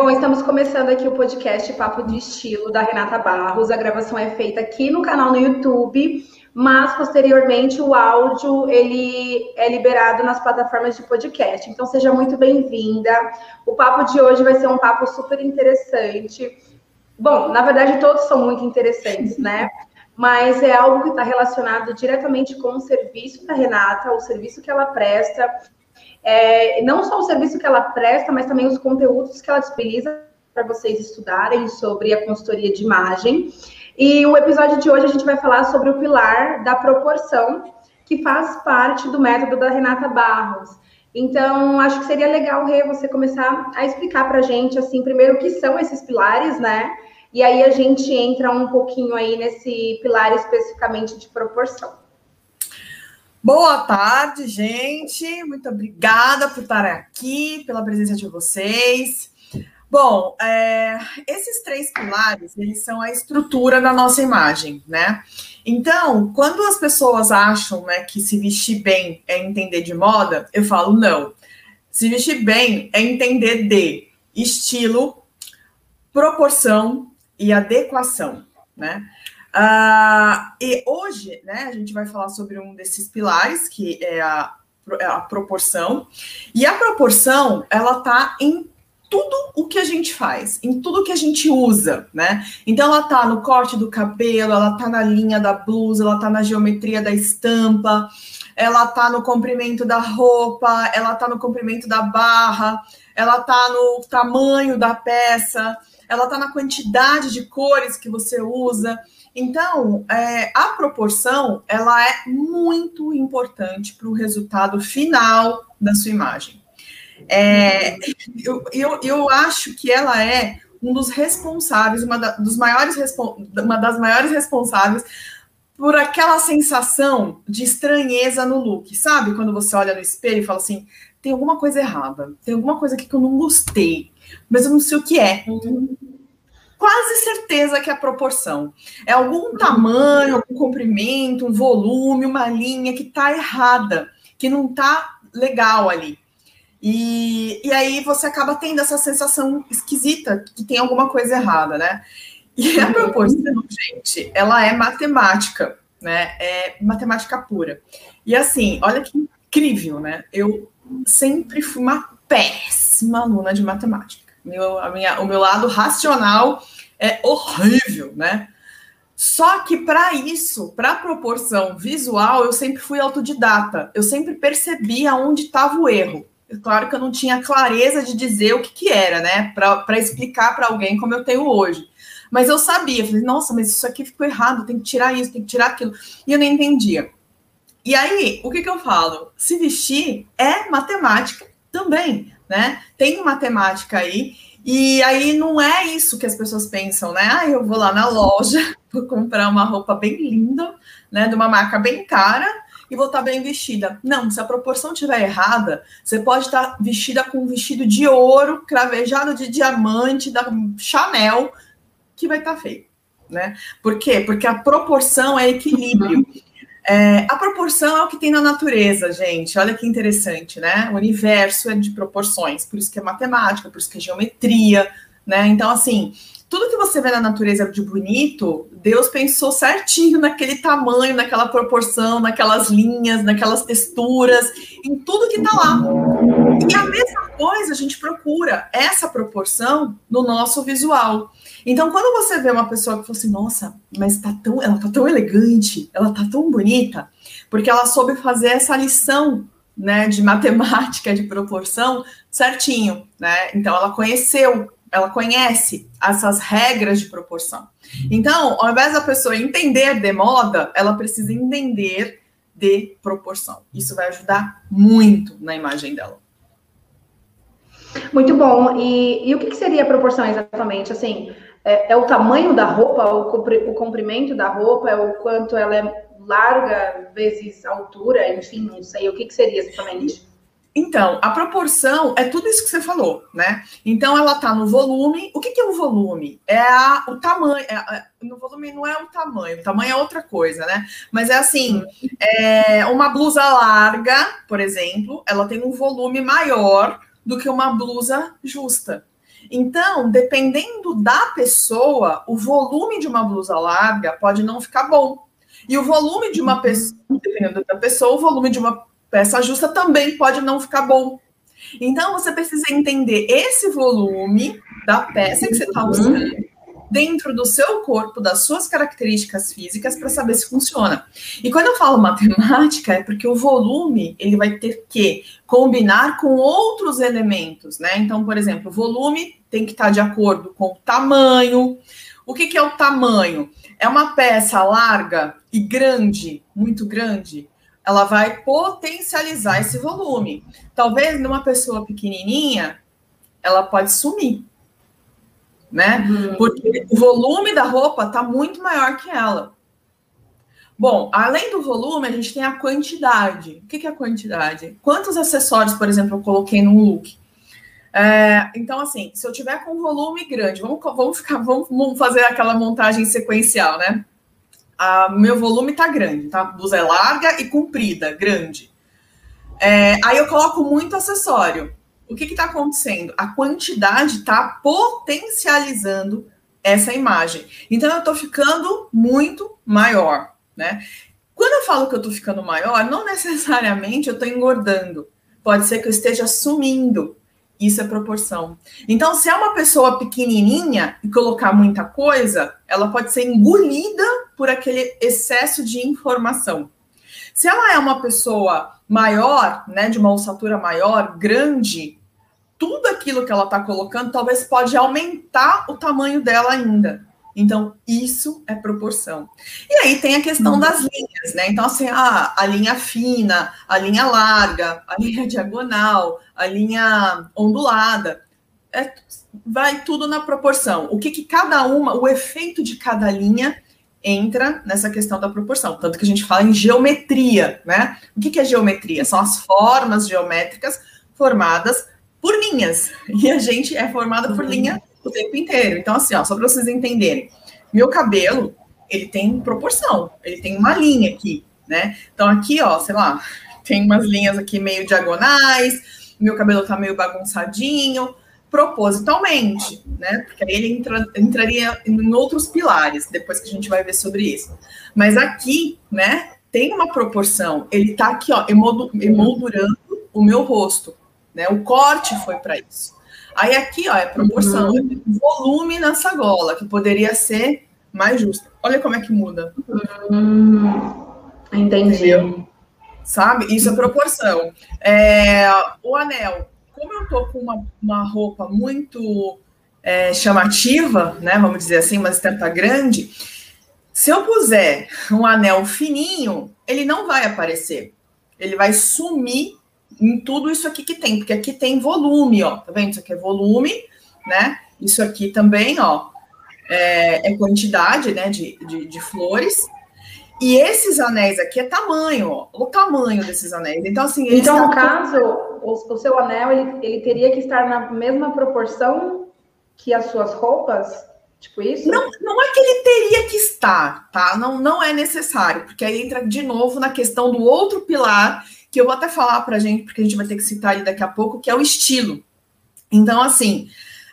bom, estamos começando aqui o podcast Papo de Estilo da Renata Barros. A gravação é feita aqui no canal no YouTube, mas posteriormente o áudio ele é liberado nas plataformas de podcast. Então seja muito bem-vinda. O papo de hoje vai ser um papo super interessante. Bom, na verdade todos são muito interessantes, né? Mas é algo que está relacionado diretamente com o serviço da Renata, o serviço que ela presta é, não só o serviço que ela presta, mas também os conteúdos que ela disponibiliza para vocês estudarem sobre a consultoria de imagem. E o episódio de hoje a gente vai falar sobre o pilar da proporção, que faz parte do método da Renata Barros. Então, acho que seria legal, Rê, você começar a explicar para a gente, assim, primeiro o que são esses pilares, né? E aí a gente entra um pouquinho aí nesse pilar especificamente de proporção. Boa tarde, gente. Muito obrigada por estar aqui, pela presença de vocês. Bom, é, esses três pilares, eles são a estrutura da nossa imagem, né? Então, quando as pessoas acham né, que se vestir bem é entender de moda, eu falo não. Se vestir bem é entender de estilo, proporção e adequação, né? Uh, e hoje, né, a gente vai falar sobre um desses pilares, que é a, é a proporção. E a proporção, ela tá em tudo o que a gente faz, em tudo que a gente usa, né? Então ela tá no corte do cabelo, ela tá na linha da blusa, ela tá na geometria da estampa, ela tá no comprimento da roupa, ela tá no comprimento da barra, ela tá no tamanho da peça, ela tá na quantidade de cores que você usa. Então, é, a proporção ela é muito importante para o resultado final da sua imagem. É, eu, eu, eu acho que ela é um dos responsáveis, uma, da, dos maiores, uma das maiores responsáveis por aquela sensação de estranheza no look, sabe? Quando você olha no espelho e fala assim, tem alguma coisa errada, tem alguma coisa aqui que eu não gostei, mas eu não sei o que é. Uhum quase certeza que é a proporção. É algum tamanho, algum comprimento, um volume, uma linha que está errada, que não está legal ali. E, e aí você acaba tendo essa sensação esquisita que tem alguma coisa errada, né? E a proporção, gente, ela é matemática, né? É matemática pura. E assim, olha que incrível, né? Eu sempre fui uma péssima aluna de matemática. Meu, a minha, o meu lado racional é horrível, né? Só que para isso, para proporção visual, eu sempre fui autodidata. Eu sempre percebi aonde estava o erro. É claro que eu não tinha clareza de dizer o que, que era, né? Para explicar para alguém como eu tenho hoje. Mas eu sabia, falei, nossa, mas isso aqui ficou errado, tem que tirar isso, tem que tirar aquilo. E eu nem entendia. E aí, o que, que eu falo? Se vestir é matemática também, né? Tem matemática aí. E aí não é isso que as pessoas pensam, né? Ah, eu vou lá na loja, vou comprar uma roupa bem linda, né? De uma marca bem cara e vou estar bem vestida. Não, se a proporção estiver errada, você pode estar vestida com um vestido de ouro, cravejado de diamante, da Chanel, que vai estar feio, né? Por quê? Porque a proporção é equilíbrio. É, a proporção é o que tem na natureza, gente. Olha que interessante, né? O universo é de proporções, por isso que é matemática, por isso que é geometria, né? Então, assim, tudo que você vê na natureza de bonito, Deus pensou certinho naquele tamanho, naquela proporção, naquelas linhas, naquelas texturas, em tudo que tá lá. E a mesma coisa a gente procura essa proporção no nosso visual. Então, quando você vê uma pessoa que fala assim, nossa, mas tá tão, ela tá tão elegante, ela tá tão bonita, porque ela soube fazer essa lição, né, de matemática, de proporção, certinho, né? Então, ela conheceu, ela conhece essas regras de proporção. Então, ao invés da pessoa entender de moda, ela precisa entender de proporção. Isso vai ajudar muito na imagem dela. Muito bom. E, e o que, que seria proporção exatamente? Assim, é, é, o tamanho da roupa, o, comprimento da roupa, é o quanto ela é larga vezes altura, enfim, não sei o que, que seria exatamente. Então, a proporção é tudo isso que você falou, né? Então, ela tá no volume. O que, que é o volume? É a, o tamanho. É, é, no volume não é o tamanho, o tamanho é outra coisa, né? Mas é assim: é, uma blusa larga, por exemplo, ela tem um volume maior do que uma blusa justa. Então, dependendo da pessoa, o volume de uma blusa larga pode não ficar bom. E o volume de uma uhum. pessoa, dependendo da pessoa, o volume de uma peça justa também pode não ficar bom. Então, você precisa entender esse volume da peça que você está uhum. usando dentro do seu corpo, das suas características físicas, para saber se funciona. E quando eu falo matemática, é porque o volume ele vai ter que combinar com outros elementos, né? Então, por exemplo, o volume tem que estar de acordo com o tamanho. O que, que é o tamanho? É uma peça larga e grande, muito grande, ela vai potencializar esse volume. Talvez numa pessoa pequenininha, ela pode sumir né? Uhum. Porque o volume da roupa está muito maior que ela. Bom, além do volume, a gente tem a quantidade. O que, é a quantidade? Quantos acessórios, por exemplo, eu coloquei num look? É, então, assim, se eu tiver com volume grande, vamos, vamos, ficar, vamos fazer aquela montagem sequencial, né? Meu volume tá grande, tá? A blusa é larga e comprida, grande. É, aí eu coloco muito acessório o que está acontecendo? A quantidade está potencializando essa imagem. Então, eu estou ficando muito maior, né? Quando eu falo que eu estou ficando maior, não necessariamente eu estou engordando. Pode ser que eu esteja sumindo. Isso é proporção. Então, se é uma pessoa pequenininha e colocar muita coisa, ela pode ser engolida por aquele excesso de informação. Se ela é uma pessoa maior, né, de uma ossatura maior, grande, tudo aquilo que ela está colocando talvez pode aumentar o tamanho dela ainda. Então, isso é proporção. E aí tem a questão uhum. das linhas, né? Então, assim, ah, a linha fina, a linha larga, a linha diagonal, a linha ondulada. É, vai tudo na proporção. O que, que cada uma, o efeito de cada linha entra nessa questão da proporção. Tanto que a gente fala em geometria, né? O que, que é geometria? São as formas geométricas formadas por linhas. E a gente é formada por linha o tempo inteiro. Então, assim, ó, só para vocês entenderem, meu cabelo, ele tem proporção, ele tem uma linha aqui, né? Então, aqui, ó, sei lá, tem umas linhas aqui meio diagonais, meu cabelo tá meio bagunçadinho, propositalmente, né? Porque aí ele entra, entraria em outros pilares, depois que a gente vai ver sobre isso. Mas aqui, né, tem uma proporção, ele tá aqui, ó, emoldurando o meu rosto. Né? O corte foi para isso. Aí aqui, ó, é proporção, uhum. volume nessa gola, que poderia ser mais justa. Olha como é que muda. Hum, entendi. Entendeu? Sabe? Isso é proporção. É, o anel, como eu tô com uma, uma roupa muito é, chamativa, né? Vamos dizer assim, uma estampa grande. Se eu puser um anel fininho, ele não vai aparecer. Ele vai sumir em tudo isso aqui que tem, porque aqui tem volume, ó, tá vendo? Isso aqui é volume, né? Isso aqui também, ó, é, é quantidade, né, de, de, de, flores. E esses anéis aqui é tamanho, ó, o tamanho desses anéis. Então, assim. Então, no caso, o, o, seu anel, ele, ele teria que estar na mesma proporção que as suas roupas? Tipo isso? Não, não é que ele teria que estar, tá? Não, não é necessário, porque aí entra de novo na questão do outro pilar que eu vou até falar para a gente, porque a gente vai ter que citar ele daqui a pouco, que é o estilo. Então, assim,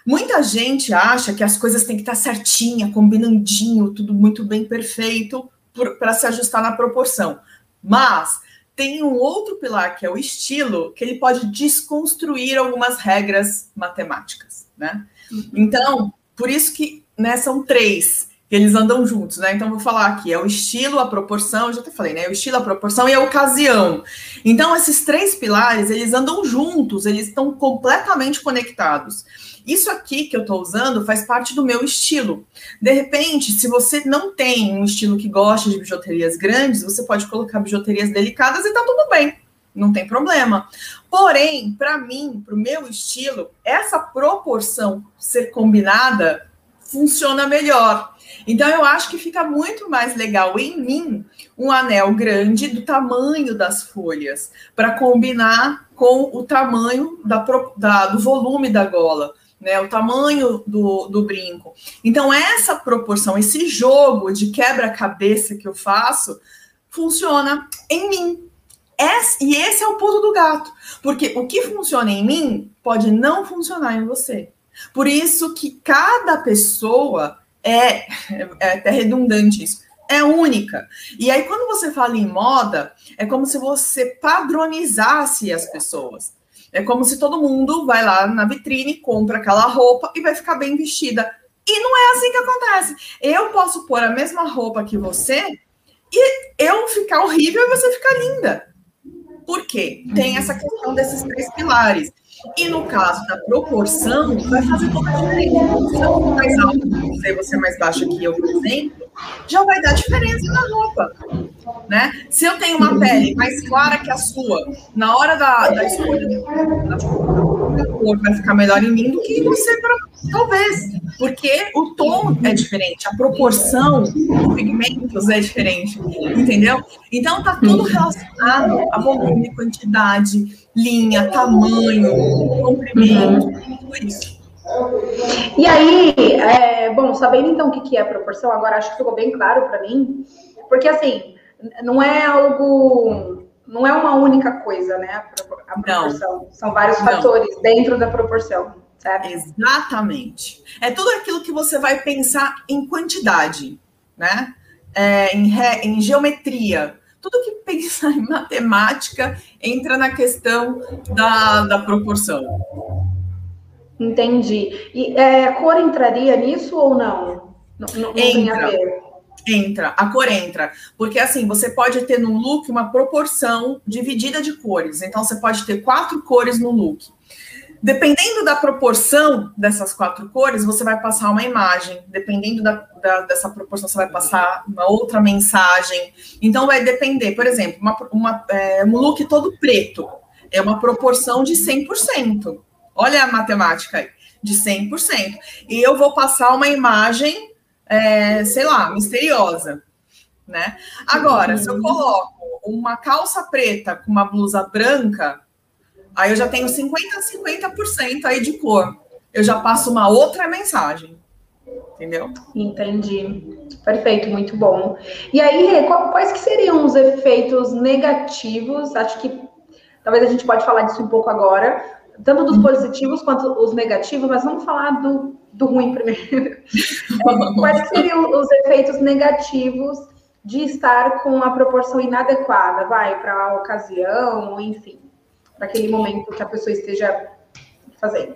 muita gente acha que as coisas têm que estar certinha, combinandinho, tudo muito bem perfeito para se ajustar na proporção. Mas tem um outro pilar que é o estilo, que ele pode desconstruir algumas regras matemáticas, né? Uhum. Então, por isso que né, são três eles andam juntos, né? Então, vou falar aqui: é o estilo, a proporção, já até falei, né? O estilo, a proporção e a ocasião. Então, esses três pilares, eles andam juntos, eles estão completamente conectados. Isso aqui que eu estou usando faz parte do meu estilo. De repente, se você não tem um estilo que gosta de bijuterias grandes, você pode colocar bijuterias delicadas e tá tudo bem. Não tem problema. Porém, para mim, para o meu estilo, essa proporção ser combinada funciona melhor. Então eu acho que fica muito mais legal em mim um anel grande do tamanho das folhas para combinar com o tamanho da, da, do volume da gola. Né, o tamanho do, do brinco. Então, essa proporção, esse jogo de quebra-cabeça que eu faço, funciona em mim. Esse, e esse é o pulo do gato. Porque o que funciona em mim pode não funcionar em você. Por isso que cada pessoa é, é até redundante isso, é única. E aí, quando você fala em moda, é como se você padronizasse as pessoas. É como se todo mundo vai lá na vitrine, compra aquela roupa e vai ficar bem vestida. E não é assim que acontece. Eu posso pôr a mesma roupa que você e eu ficar horrível e você ficar linda. Por quê? Tem essa questão desses três pilares. E no caso da proporção, vai fazer toda a diferença. Se eu for mais alto você, você é mais baixo que eu, por exemplo, já vai dar diferença na roupa. Né? Se eu tenho uma pele mais clara que a sua, na hora da, da escolha da cor vai ficar melhor em mim do que você, pra, talvez. Porque o tom é diferente, a proporção dos pigmentos é diferente, entendeu? Então tá tudo relacionado a volume, quantidade, linha, tamanho, comprimento, tudo isso. E aí, é, bom, sabendo então o que é a proporção, agora acho que ficou bem claro para mim, porque assim, não é algo, não é uma única coisa, né? A proporção. Não. São vários não. fatores dentro da proporção, sabe? Exatamente. É tudo aquilo que você vai pensar em quantidade, né? É, em, re, em geometria. Tudo que pensar em matemática entra na questão da, da proporção. Entendi. E é, a cor entraria nisso ou não? Não, não, não tem a ver. Entra, a cor entra. Porque assim, você pode ter no look uma proporção dividida de cores. Então, você pode ter quatro cores no look. Dependendo da proporção dessas quatro cores, você vai passar uma imagem. Dependendo da, da, dessa proporção, você vai passar uma outra mensagem. Então, vai depender. Por exemplo, uma, uma, é, um look todo preto é uma proporção de 100%. Olha a matemática aí, de 100%. E eu vou passar uma imagem, é, sei lá, misteriosa, né? Agora, uhum. se eu uhum. coloco uma calça preta com uma blusa branca, aí eu já tenho 50 a 50% aí de cor. Eu já passo uma outra mensagem. Entendeu? Entendi. Perfeito, muito bom. E aí, quais que seriam os efeitos negativos? Acho que talvez a gente pode falar disso um pouco agora, tanto dos positivos quanto os negativos, mas vamos falar do, do ruim primeiro. Quais seriam os efeitos negativos de estar com a proporção inadequada, vai, para a ocasião, enfim, para aquele momento que a pessoa esteja fazendo?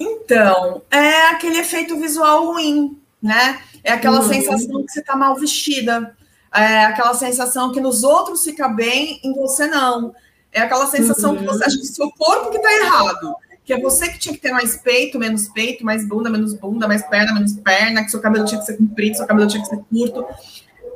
Então, é aquele efeito visual ruim, né? É aquela uhum. sensação que você está mal vestida, é aquela sensação que nos outros fica bem, em você não. É aquela sensação uhum. que você acha que o seu corpo que está errado. Que é você que tinha que ter mais peito, menos peito, mais bunda, menos bunda, mais perna, menos perna, que seu cabelo tinha que ser comprido, seu cabelo tinha que ser curto.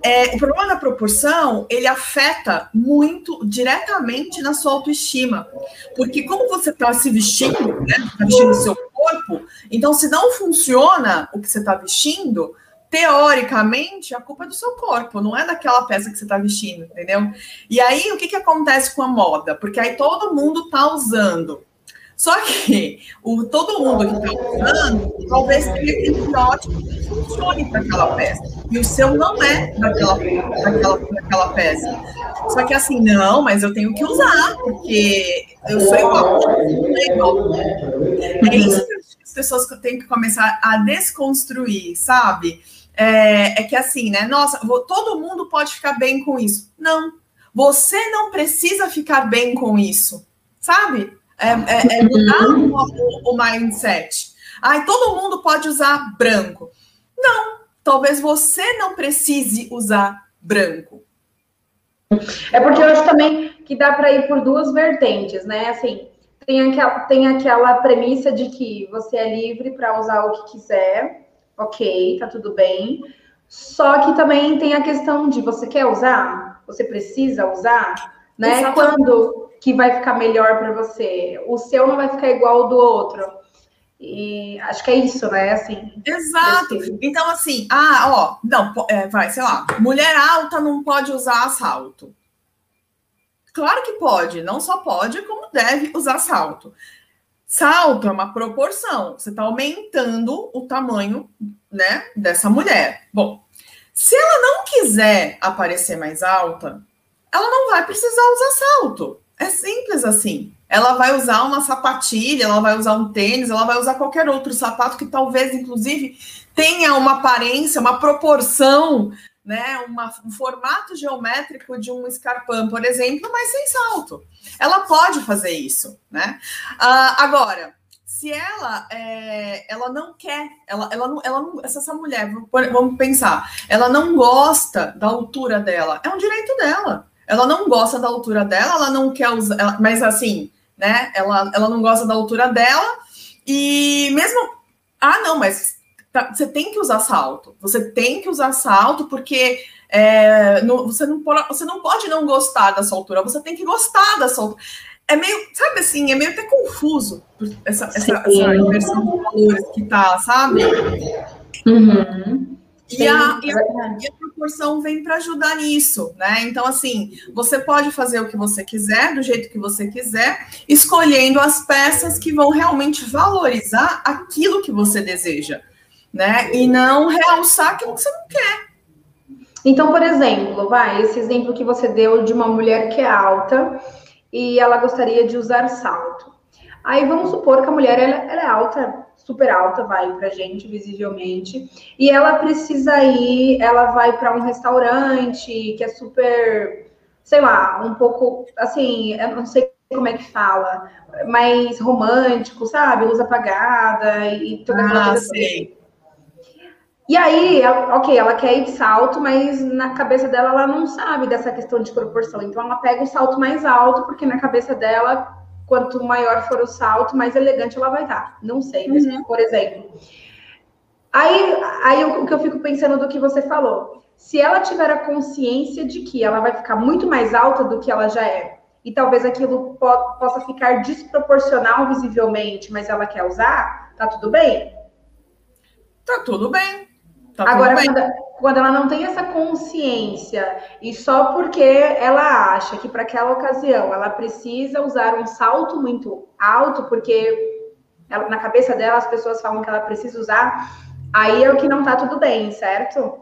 É, o problema da proporção, ele afeta muito diretamente na sua autoestima. Porque como você está se vestindo, né? Está vestindo o seu corpo, então se não funciona o que você está vestindo, teoricamente, a culpa é do seu corpo, não é daquela peça que você está vestindo, entendeu? E aí, o que, que acontece com a moda? Porque aí todo mundo está usando. Só que o, todo mundo que está usando, talvez tenha aquele estereótipo que funcione para aquela peça. E o seu não é daquela, daquela peça. Só que assim, não, mas eu tenho que usar, porque eu sou igual. Sou igual. É isso que as pessoas têm que começar a desconstruir, sabe? é, é que assim, né? Nossa, todo mundo pode ficar bem com isso. Não, você não precisa ficar bem com isso, sabe? É, é, é mudar uhum. o, o, mindset. Ai, todo mundo pode usar branco. Não, talvez você não precise usar branco. É porque eu acho também que dá para ir por duas vertentes, né? Assim, tem aquela, tem aquela premissa de que você é livre para usar o que quiser, ok, tá tudo bem. Só que também tem a questão de você quer usar, você precisa usar, né? Exatamente. Quando que vai ficar melhor para você? O seu não vai ficar igual ao do outro. E acho que é isso, né? Assim. Exato. Então, assim, ah, ó, não, é, vai, sei lá, mulher alta não pode usar salto. Claro que pode, não só pode, como deve usar salto. Salto é uma proporção. Você está aumentando o tamanho, né, dessa mulher. Bom, se ela não quiser aparecer mais alta, ela não vai precisar usar salto. É simples assim. ela vai usar uma sapatilha, ela vai usar um tênis, ela vai usar qualquer outro sapato que talvez, inclusive, tenha uma aparência, uma proporção, né, uma, um formato geométrico de um escarpão, por exemplo, mas sem salto. Ela pode fazer isso, né? Uh, agora, se ela é, ela não quer, ela, ela, não, ela não, essa, essa mulher, vamos pensar, ela não gosta da altura dela, é um direito dela. Ela não gosta da altura dela, ela não quer usar, ela, mas assim, né? Ela, ela não gosta da altura dela e mesmo. Ah, não, mas tá, você tem que usar salto. Você tem que usar salto porque é, você, não pode, você não pode não gostar da sua altura, você tem que gostar da sua altura. É meio, sabe assim, é meio até confuso essa, essa, essa inversão de valores que tá, sabe? Uhum. E a, e, a, e a, proporção vem para ajudar nisso, né? Então, assim, você pode fazer o que você quiser, do jeito que você quiser, escolhendo as peças que vão realmente valorizar aquilo que você deseja, né? E não realçar aquilo que você não quer. Então, por exemplo, vai, esse exemplo que você deu de uma mulher que é alta e ela gostaria de usar salto. Aí vamos supor que a mulher ela, ela é alta, super alta, vai pra gente, visivelmente, e ela precisa ir, ela vai para um restaurante que é super, sei lá, um pouco assim, eu não sei como é que fala, mais romântico, sabe? Luz apagada e toda aquela ah, coisa. Sei. E aí, ok, ela quer ir de salto, mas na cabeça dela ela não sabe dessa questão de proporção. Então ela pega o salto mais alto, porque na cabeça dela quanto maior for o salto, mais elegante ela vai estar. Não sei, mas, uhum. por exemplo. Aí, aí o que eu fico pensando do que você falou. Se ela tiver a consciência de que ela vai ficar muito mais alta do que ela já é, e talvez aquilo po possa ficar desproporcional visivelmente, mas ela quer usar, tá tudo bem? Tá tudo bem. Tá Agora, quando, quando, ela não tem essa consciência e só porque ela acha que para aquela ocasião ela precisa usar um salto muito alto, porque ela, na cabeça dela as pessoas falam que ela precisa usar, aí é o que não tá tudo bem, certo?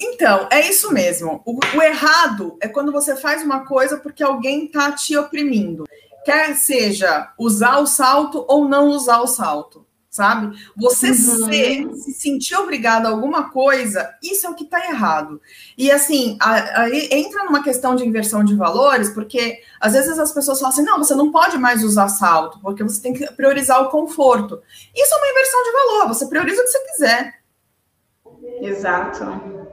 Então, é isso mesmo. O, o errado é quando você faz uma coisa porque alguém tá te oprimindo. Quer seja usar o salto ou não usar o salto sabe? Você uhum. ser, se sentir obrigado a alguma coisa, isso é o que está errado. E assim, aí entra numa questão de inversão de valores, porque às vezes as pessoas falam assim: não, você não pode mais usar salto, porque você tem que priorizar o conforto. Isso é uma inversão de valor, você prioriza o que você quiser. Exato.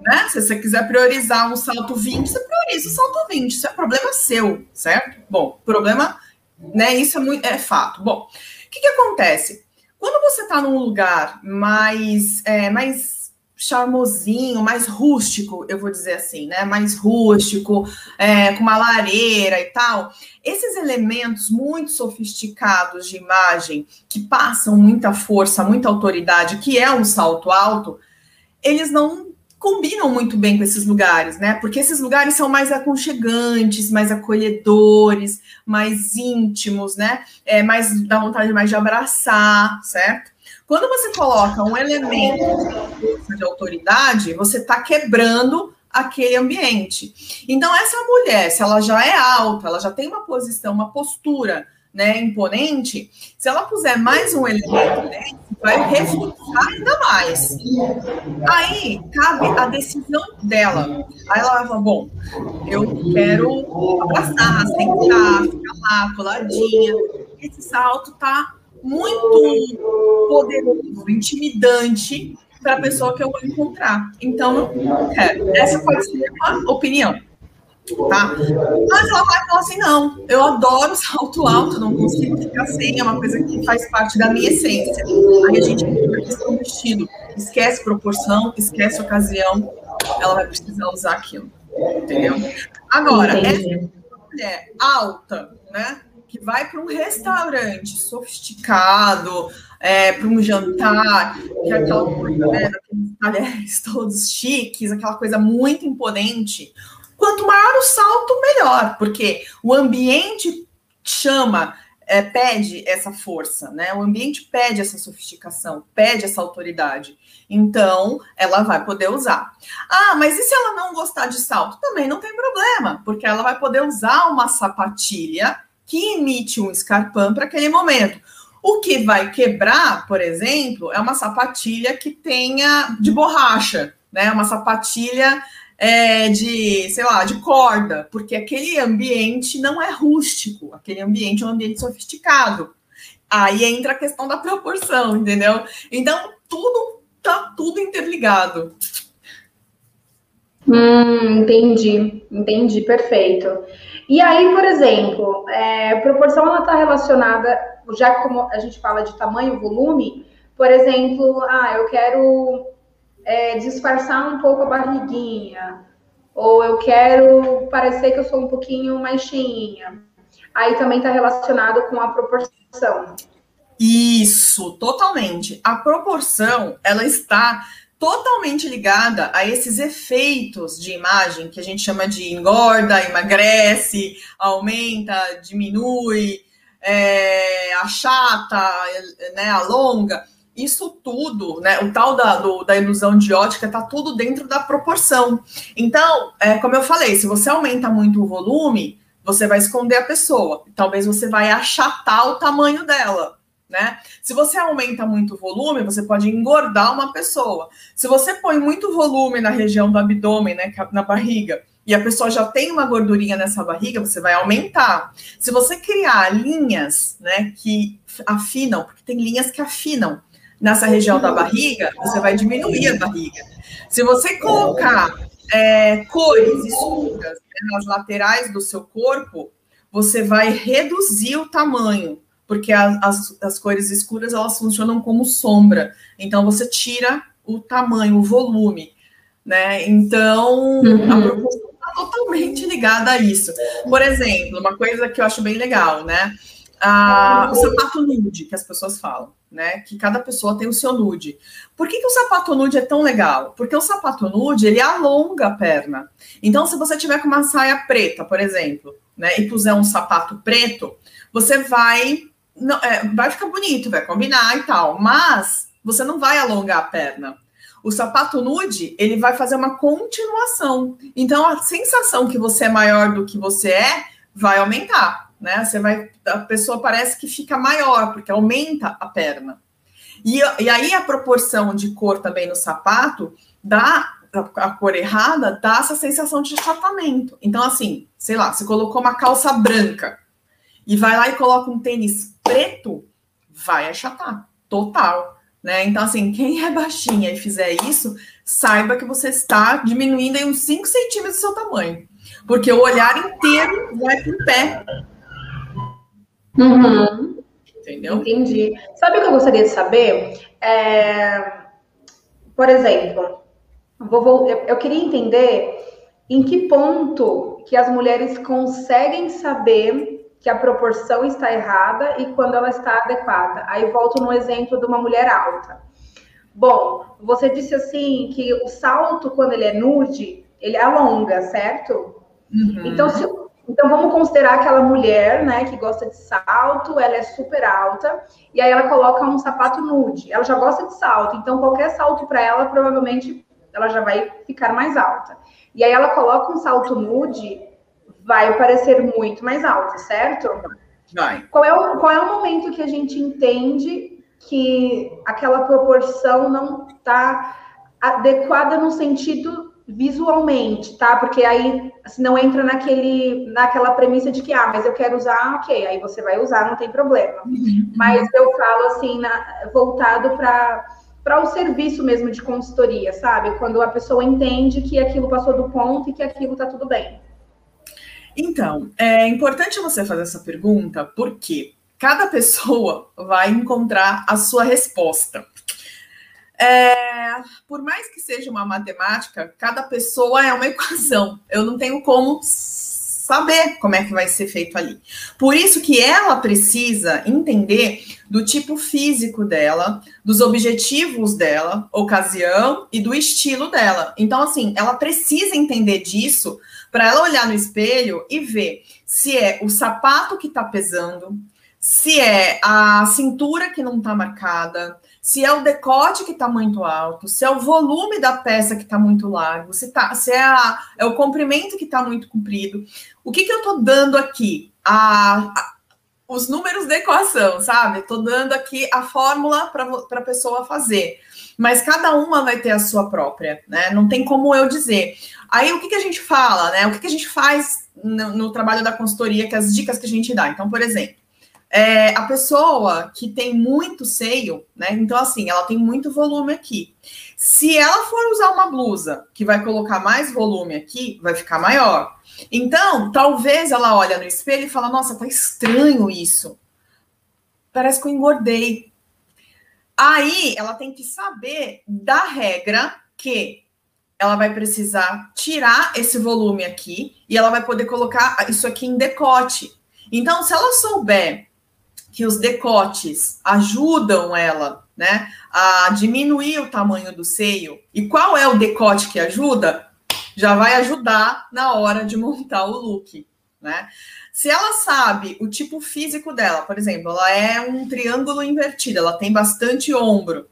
Né? Se você quiser priorizar um salto 20, você prioriza o salto 20. Isso é problema seu, certo? Bom, problema, né? Isso é muito é fato. Bom, o que, que acontece? Quando você está num lugar mais, é, mais charmosinho, mais rústico, eu vou dizer assim, né? Mais rústico, é, com uma lareira e tal. Esses elementos muito sofisticados de imagem, que passam muita força, muita autoridade, que é um salto alto, eles não combinam muito bem com esses lugares, né? Porque esses lugares são mais aconchegantes, mais acolhedores, mais íntimos, né? É, mais dá vontade mais de abraçar, certo? Quando você coloca um elemento de autoridade, você está quebrando aquele ambiente. Então, essa mulher, se ela já é alta, ela já tem uma posição, uma postura né, imponente, se ela puser mais um elemento né, vai reforçar ainda mais. Aí cabe a decisão dela. Aí ela fala: bom, eu quero abraçar, sentar, ficar lá, coladinha. Esse salto tá muito poderoso, intimidante para a pessoa que eu vou encontrar. Então, quero. Essa pode ser uma opinião tá? Mas ela vai falar assim, não, eu adoro salto alto, não consigo ficar sem, é uma coisa que faz parte da minha essência. Aí a gente entra questão do vestido, esquece proporção, esquece ocasião, ela vai precisar usar aquilo, entendeu? Agora, Entendi. essa mulher alta, né, que vai para um restaurante sofisticado, é, para um jantar, que é aquela coisa, né, daqueles talheres todos chiques, aquela coisa muito imponente, Quanto maior o salto, melhor, porque o ambiente chama, é, pede essa força, né? O ambiente pede essa sofisticação, pede essa autoridade. Então, ela vai poder usar. Ah, mas e se ela não gostar de salto? Também não tem problema, porque ela vai poder usar uma sapatilha que emite um escarpão para aquele momento. O que vai quebrar, por exemplo, é uma sapatilha que tenha de borracha, né? Uma sapatilha é, de, sei lá, de corda, porque aquele ambiente não é rústico, aquele ambiente é um ambiente sofisticado. Aí entra a questão da proporção, entendeu? Então, tudo tá tudo interligado. Hum, entendi, entendi, perfeito. E aí, por exemplo, é, proporção ela está relacionada, já como a gente fala de tamanho, volume, por exemplo, ah, eu quero é, disfarçar um pouco a barriguinha, ou eu quero parecer que eu sou um pouquinho mais cheinha. Aí também está relacionado com a proporção. Isso, totalmente. A proporção, ela está totalmente ligada a esses efeitos de imagem que a gente chama de engorda, emagrece, aumenta, diminui, é, achata, né, alonga. Isso tudo, né, o tal da, do, da ilusão de ótica está tudo dentro da proporção. Então, é, como eu falei, se você aumenta muito o volume, você vai esconder a pessoa. Talvez você vai achatar o tamanho dela né? Se você aumenta muito o volume, você pode engordar uma pessoa. Se você põe muito volume na região do abdômen, né, é na barriga, e a pessoa já tem uma gordurinha nessa barriga, você vai aumentar. Se você criar linhas, né, que afinam, porque tem linhas que afinam nessa região da barriga, você vai diminuir a barriga. Se você colocar é, cores escuras né, nas laterais do seu corpo, você vai reduzir o tamanho porque as, as cores escuras elas funcionam como sombra. Então você tira o tamanho, o volume, né? Então uhum. a proporção está totalmente ligada a isso. Por exemplo, uma coisa que eu acho bem legal, né? Ah, o sapato nude que as pessoas falam, né? Que cada pessoa tem o seu nude. Por que, que o sapato nude é tão legal? Porque o sapato nude ele alonga a perna. Então, se você tiver com uma saia preta, por exemplo, né, e puser um sapato preto, você vai não, é, vai ficar bonito, vai combinar e tal, mas você não vai alongar a perna. O sapato nude, ele vai fazer uma continuação. Então, a sensação que você é maior do que você é vai aumentar, né? Você vai, a pessoa parece que fica maior, porque aumenta a perna. E, e aí, a proporção de cor também no sapato dá a cor errada, dá essa sensação de achatamento. Então, assim, sei lá, você colocou uma calça branca e vai lá e coloca um tênis preto, vai achatar, total. Né? Então, assim, quem é baixinha e fizer isso, saiba que você está diminuindo aí uns 5 centímetros do seu tamanho. Porque o olhar inteiro vai para o pé. Uhum. Entendeu? Entendi. Sabe o que eu gostaria de saber? É... Por exemplo, vou, eu queria entender em que ponto que as mulheres conseguem saber que a proporção está errada e quando ela está adequada. Aí volto no exemplo de uma mulher alta. Bom, você disse assim que o salto, quando ele é nude, ele alonga, certo? Uhum. Então, se, então vamos considerar aquela mulher, né, que gosta de salto, ela é super alta, e aí ela coloca um sapato nude. Ela já gosta de salto, então qualquer salto para ela, provavelmente ela já vai ficar mais alta. E aí ela coloca um salto nude, vai parecer muito mais alto, certo? Vai. Qual é, o, qual é o momento que a gente entende que aquela proporção não está adequada no sentido visualmente, tá? Porque aí assim, não entra naquele, naquela premissa de que, ah, mas eu quero usar, ok, aí você vai usar, não tem problema. Uhum. Mas eu falo assim, na, voltado para para o serviço mesmo de consultoria, sabe? Quando a pessoa entende que aquilo passou do ponto e que aquilo tá tudo bem. Então, é importante você fazer essa pergunta porque cada pessoa vai encontrar a sua resposta. É, por mais que seja uma matemática, cada pessoa é uma equação. Eu não tenho como saber como é que vai ser feito ali. Por isso que ela precisa entender do tipo físico dela, dos objetivos dela, ocasião e do estilo dela. Então, assim, ela precisa entender disso para ela olhar no espelho e ver se é o sapato que está pesando, se é a cintura que não está marcada, se é o decote que está muito alto, se é o volume da peça que está muito largo, se, tá, se é, a, é o comprimento que está muito comprido. O que, que eu estou dando aqui? A, a, os números da equação, sabe? Estou dando aqui a fórmula para a pessoa fazer. Mas cada uma vai ter a sua própria, né? Não tem como eu dizer. Aí o que, que a gente fala, né? O que, que a gente faz no, no trabalho da consultoria, que é as dicas que a gente dá. Então, por exemplo, é, a pessoa que tem muito seio, né? Então, assim, ela tem muito volume aqui. Se ela for usar uma blusa que vai colocar mais volume aqui, vai ficar maior. Então, talvez ela olha no espelho e fala: Nossa, tá estranho isso. Parece que eu engordei. Aí ela tem que saber da regra que ela vai precisar tirar esse volume aqui e ela vai poder colocar isso aqui em decote. Então, se ela souber que os decotes ajudam ela, né, a diminuir o tamanho do seio. E qual é o decote que ajuda? Já vai ajudar na hora de montar o look, né? Se ela sabe o tipo físico dela, por exemplo, ela é um triângulo invertido, ela tem bastante ombro.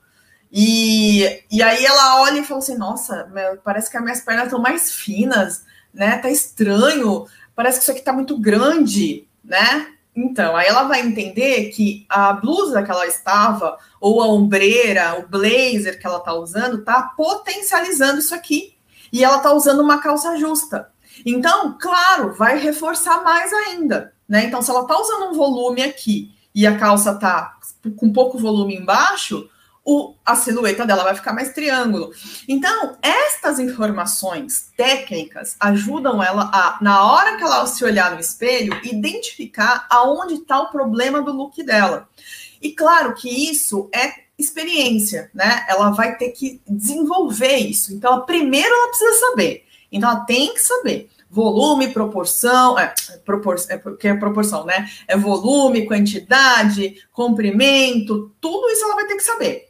E, e aí ela olha e fala assim: Nossa, parece que as minhas pernas estão mais finas, né? Tá estranho, parece que isso aqui tá muito grande, né? Então, aí ela vai entender que a blusa que ela estava, ou a ombreira, o blazer que ela está usando, está potencializando isso aqui. E ela está usando uma calça justa. Então, claro, vai reforçar mais ainda. Né? Então, se ela está usando um volume aqui e a calça está com pouco volume embaixo, o, a silhueta dela vai ficar mais triângulo. Então, estas informações técnicas ajudam ela a, na hora que ela se olhar no espelho, identificar aonde está o problema do look dela. E claro que isso é experiência, né? Ela vai ter que desenvolver isso. Então, primeiro ela precisa saber. Então, ela tem que saber volume, proporção, é, propor, é porque é proporção, né? É volume, quantidade, comprimento, tudo isso ela vai ter que saber.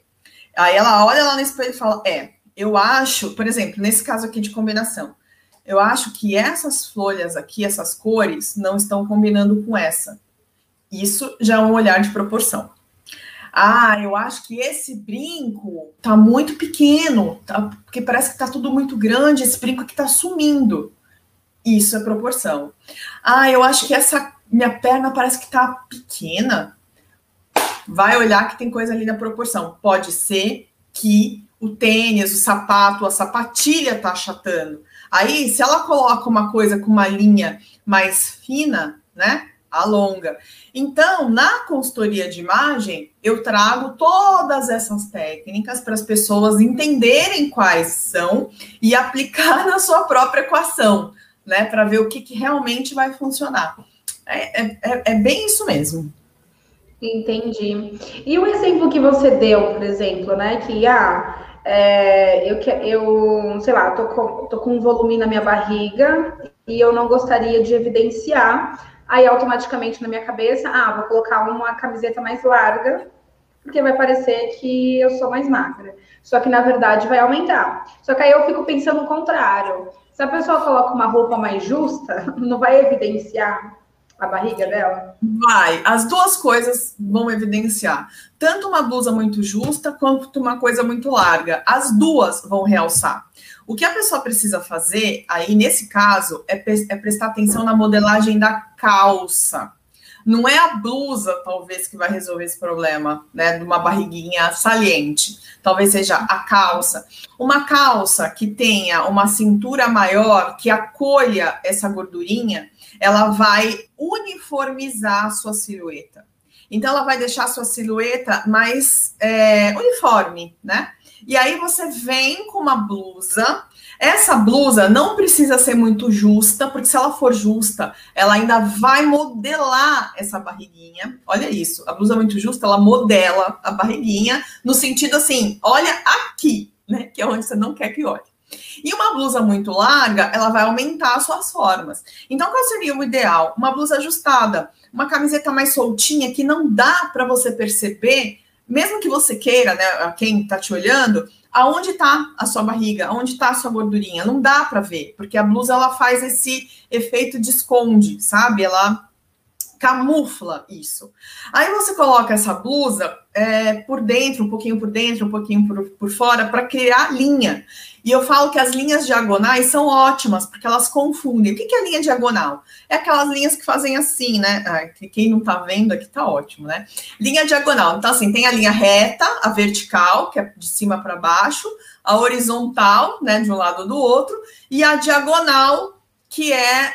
Aí ela olha lá no espelho e fala: É, eu acho, por exemplo, nesse caso aqui de combinação, eu acho que essas folhas aqui, essas cores, não estão combinando com essa. Isso já é um olhar de proporção. Ah, eu acho que esse brinco tá muito pequeno, tá, porque parece que tá tudo muito grande, esse brinco aqui tá sumindo. Isso é proporção. Ah, eu acho que essa minha perna parece que tá pequena vai olhar que tem coisa ali na proporção. Pode ser que o tênis, o sapato, a sapatilha está achatando. Aí, se ela coloca uma coisa com uma linha mais fina, né? Alonga. Então, na consultoria de imagem, eu trago todas essas técnicas para as pessoas entenderem quais são e aplicar na sua própria equação, né? Para ver o que, que realmente vai funcionar. É, é, é, é bem isso mesmo. Entendi. E o exemplo que você deu, por exemplo, né? Que ah, é, eu, eu, sei lá, tô com, tô com um volume na minha barriga e eu não gostaria de evidenciar. Aí automaticamente na minha cabeça, ah, vou colocar uma camiseta mais larga, porque vai parecer que eu sou mais magra. Só que na verdade vai aumentar. Só que aí eu fico pensando o contrário. Se a pessoa coloca uma roupa mais justa, não vai evidenciar a barriga dela? Vai, as duas coisas vão evidenciar. Tanto uma blusa muito justa quanto uma coisa muito larga. As duas vão realçar. O que a pessoa precisa fazer aí, nesse caso, é, é prestar atenção na modelagem da calça. Não é a blusa, talvez, que vai resolver esse problema, né? De uma barriguinha saliente. Talvez seja a calça. Uma calça que tenha uma cintura maior, que acolha essa gordurinha, ela vai uniformizar a sua silhueta. Então, ela vai deixar a sua silhueta mais é, uniforme, né? E aí você vem com uma blusa. Essa blusa não precisa ser muito justa, porque se ela for justa, ela ainda vai modelar essa barriguinha. Olha isso, a blusa muito justa, ela modela a barriguinha no sentido assim, olha aqui, né? Que é onde você não quer que olhe. E uma blusa muito larga, ela vai aumentar as suas formas. Então, qual seria o ideal? Uma blusa ajustada, uma camiseta mais soltinha que não dá para você perceber, mesmo que você queira, né, quem está te olhando, aonde está a sua barriga, aonde está a sua gordurinha. Não dá para ver, porque a blusa ela faz esse efeito de esconde, sabe? Ela camufla isso. Aí você coloca essa blusa é, por dentro, um pouquinho por dentro, um pouquinho por, por fora, para criar linha. E eu falo que as linhas diagonais são ótimas, porque elas confundem. O que é linha diagonal? É aquelas linhas que fazem assim, né? Ah, quem não tá vendo aqui tá ótimo, né? Linha diagonal. Então, assim, tem a linha reta, a vertical, que é de cima para baixo, a horizontal, né, de um lado ou do outro, e a diagonal, que é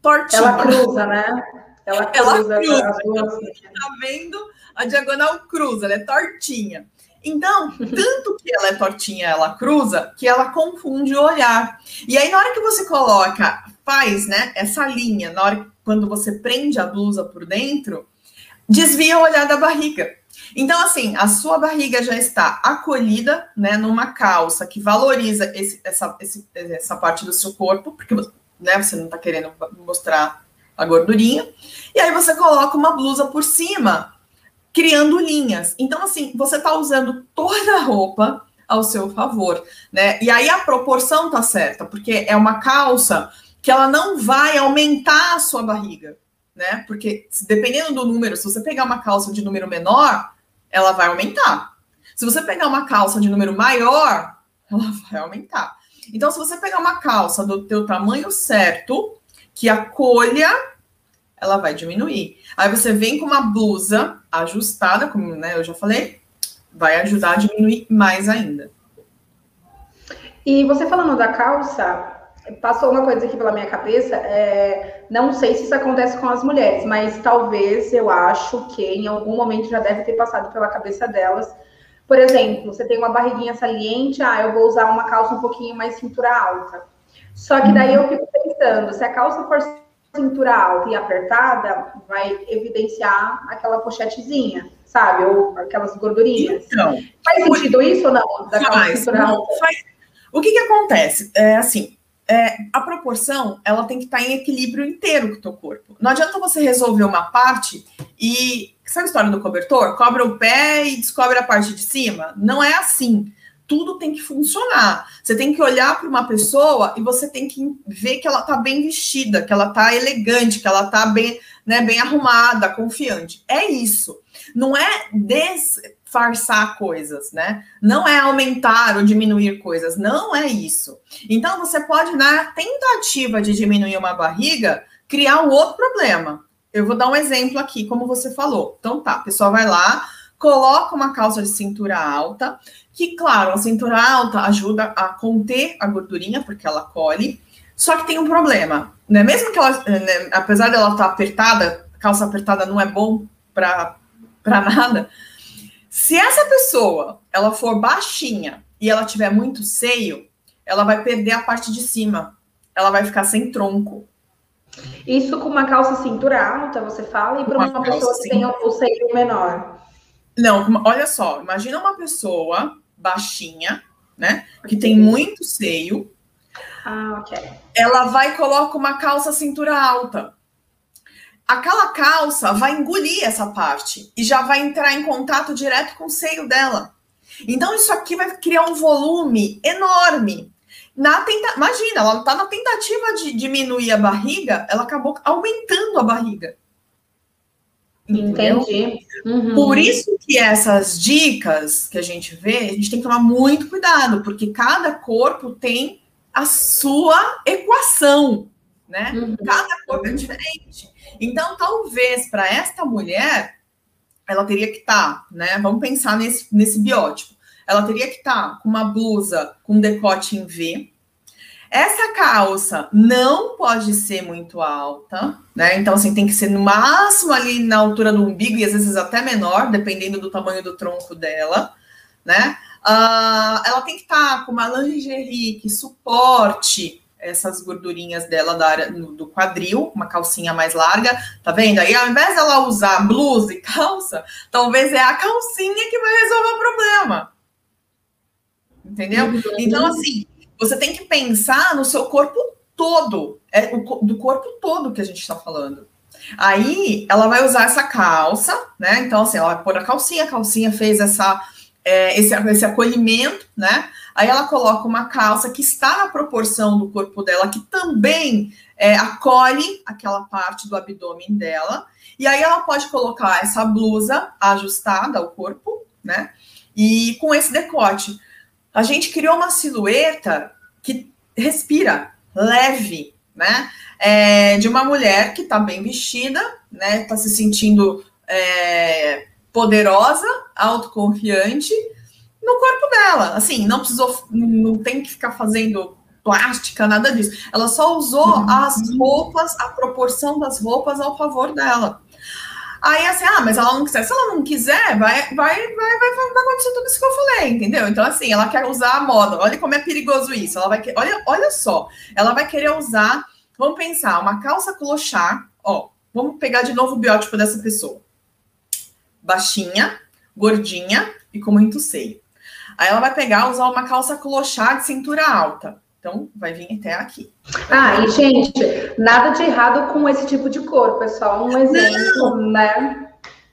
tortinha. Ela cruza, né? Ela cruza. Ela cruza. Então, tá vendo? A diagonal cruza, ela é tortinha. Então, tanto que ela é tortinha, ela cruza, que ela confunde o olhar. E aí, na hora que você coloca, faz, né, essa linha, na hora quando você prende a blusa por dentro, desvia o olhar da barriga. Então, assim, a sua barriga já está acolhida, né, numa calça que valoriza esse, essa, esse, essa parte do seu corpo, porque né, você não está querendo mostrar a gordurinha. E aí você coloca uma blusa por cima, criando linhas. Então, assim, você está usando toda a roupa ao seu favor, né? E aí a proporção tá certa, porque é uma calça que ela não vai aumentar a sua barriga, né? Porque dependendo do número, se você pegar uma calça de número menor, ela vai aumentar. Se você pegar uma calça de número maior, ela vai aumentar. Então, se você pegar uma calça do teu tamanho certo, que acolha, ela vai diminuir. Aí você vem com uma blusa ajustada, como né, eu já falei, vai ajudar a diminuir mais ainda. E você falando da calça, passou uma coisa aqui pela minha cabeça. É, não sei se isso acontece com as mulheres, mas talvez eu acho que em algum momento já deve ter passado pela cabeça delas. Por exemplo, você tem uma barriguinha saliente, ah, eu vou usar uma calça um pouquinho mais cintura alta. Só que daí eu fico pensando, se a calça for cintura alta e apertada, vai evidenciar aquela pochetezinha, sabe? Ou aquelas gordurinhas. Então, faz sentido isso ou não? Da faz, cintura alta? Faz. O que que acontece? É assim, é, a proporção ela tem que estar em equilíbrio inteiro com o teu corpo. Não adianta você resolver uma parte e sabe a história do cobertor? Cobra o pé e descobre a parte de cima. Não é assim tudo tem que funcionar. Você tem que olhar para uma pessoa e você tem que ver que ela está bem vestida, que ela está elegante, que ela está bem, né, bem arrumada, confiante. É isso. Não é disfarçar coisas, né? Não é aumentar ou diminuir coisas. Não é isso. Então você pode, na tentativa de diminuir uma barriga, criar um outro problema. Eu vou dar um exemplo aqui, como você falou. Então tá, a pessoa vai lá, coloca uma calça de cintura alta, que, claro, a cintura alta ajuda a conter a gordurinha, porque ela colhe, só que tem um problema, né? Mesmo que ela, né, apesar dela estar tá apertada, calça apertada não é bom para nada. Se essa pessoa ela for baixinha e ela tiver muito seio, ela vai perder a parte de cima. Ela vai ficar sem tronco. Isso com uma calça cintura alta, você fala, e para uma, uma pessoa que tem o seio menor. Não, olha só, imagina uma pessoa baixinha, né? Que tem muito seio. Ah, ok. Ela vai e coloca uma calça cintura alta. Aquela calça vai engolir essa parte e já vai entrar em contato direto com o seio dela. Então, isso aqui vai criar um volume enorme. Na tenta... Imagina, ela está na tentativa de diminuir a barriga, ela acabou aumentando a barriga. Entendeu? Entendi. Uhum. Por isso que essas dicas que a gente vê, a gente tem que tomar muito cuidado, porque cada corpo tem a sua equação, né? Uhum. Cada corpo é diferente. Então, talvez para esta mulher, ela teria que estar, tá, né? Vamos pensar nesse, nesse biótipo. Ela teria que estar tá com uma blusa com decote em V, essa calça não pode ser muito alta, né? Então, assim, tem que ser no máximo ali na altura do umbigo e às vezes até menor, dependendo do tamanho do tronco dela, né? Uh, ela tem que estar tá com uma lingerie que suporte essas gordurinhas dela da área do quadril, uma calcinha mais larga, tá vendo? Aí, ao invés dela usar blusa e calça, talvez é a calcinha que vai resolver o problema. Entendeu? Uhum. Então, assim, você tem que pensar no seu corpo todo, é do corpo todo que a gente está falando. Aí ela vai usar essa calça, né? Então, assim, ela vai pôr a calcinha, a calcinha fez essa é, esse, esse acolhimento, né? Aí ela coloca uma calça que está na proporção do corpo dela, que também é, acolhe aquela parte do abdômen dela. E aí ela pode colocar essa blusa ajustada ao corpo, né? E com esse decote. A gente criou uma silhueta que respira leve, né? É, de uma mulher que está bem vestida, né? Está se sentindo é, poderosa, autoconfiante no corpo dela. Assim, não precisou, não tem que ficar fazendo plástica, nada disso. Ela só usou uhum. as roupas, a proporção das roupas ao favor dela. Aí, assim, ah, mas ela não quiser. Se ela não quiser, vai, vai, vai, vai, vai acontecer tudo isso que eu falei, entendeu? Então, assim, ela quer usar a moda. Olha como é perigoso isso. Ela vai olha, olha só, ela vai querer usar. Vamos pensar, uma calça clochard, ó. Vamos pegar de novo o biótipo dessa pessoa. Baixinha, gordinha e com muito seio. Aí ela vai pegar, usar uma calça clochard de cintura alta. Então, vai vir até aqui. Ah, e gente, nada de errado com esse tipo de corpo, é só um exemplo, Não. né?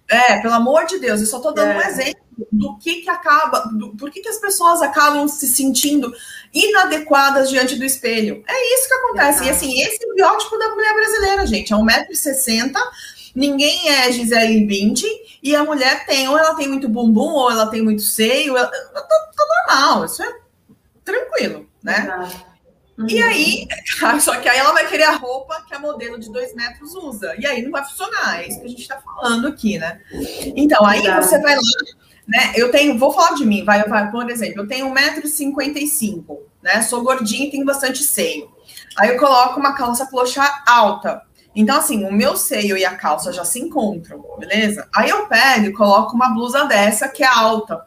É, pelo amor de Deus, eu só tô dando é. um exemplo do que que acaba, do, por que que as pessoas acabam se sentindo inadequadas diante do espelho. É isso que acontece. É. E assim, esse é o biótipo da mulher brasileira, gente. É 1,60m, ninguém é Gisele Bündchen, e a mulher tem, ou ela tem muito bumbum, ou ela tem muito seio, ela, tá, tá normal, isso é tranquilo né? Uhum. E aí, só que aí ela vai querer a roupa que a modelo de dois metros usa. E aí não vai funcionar, é isso que a gente está falando aqui, né? Então, aí você vai lá, né? Eu tenho, vou falar de mim, vai, vai por exemplo, eu tenho 1,55m, né? Sou gordinha e tenho bastante seio. Aí eu coloco uma calça clochá alta. Então, assim, o meu seio e a calça já se encontram, beleza? Aí eu pego e coloco uma blusa dessa que é alta.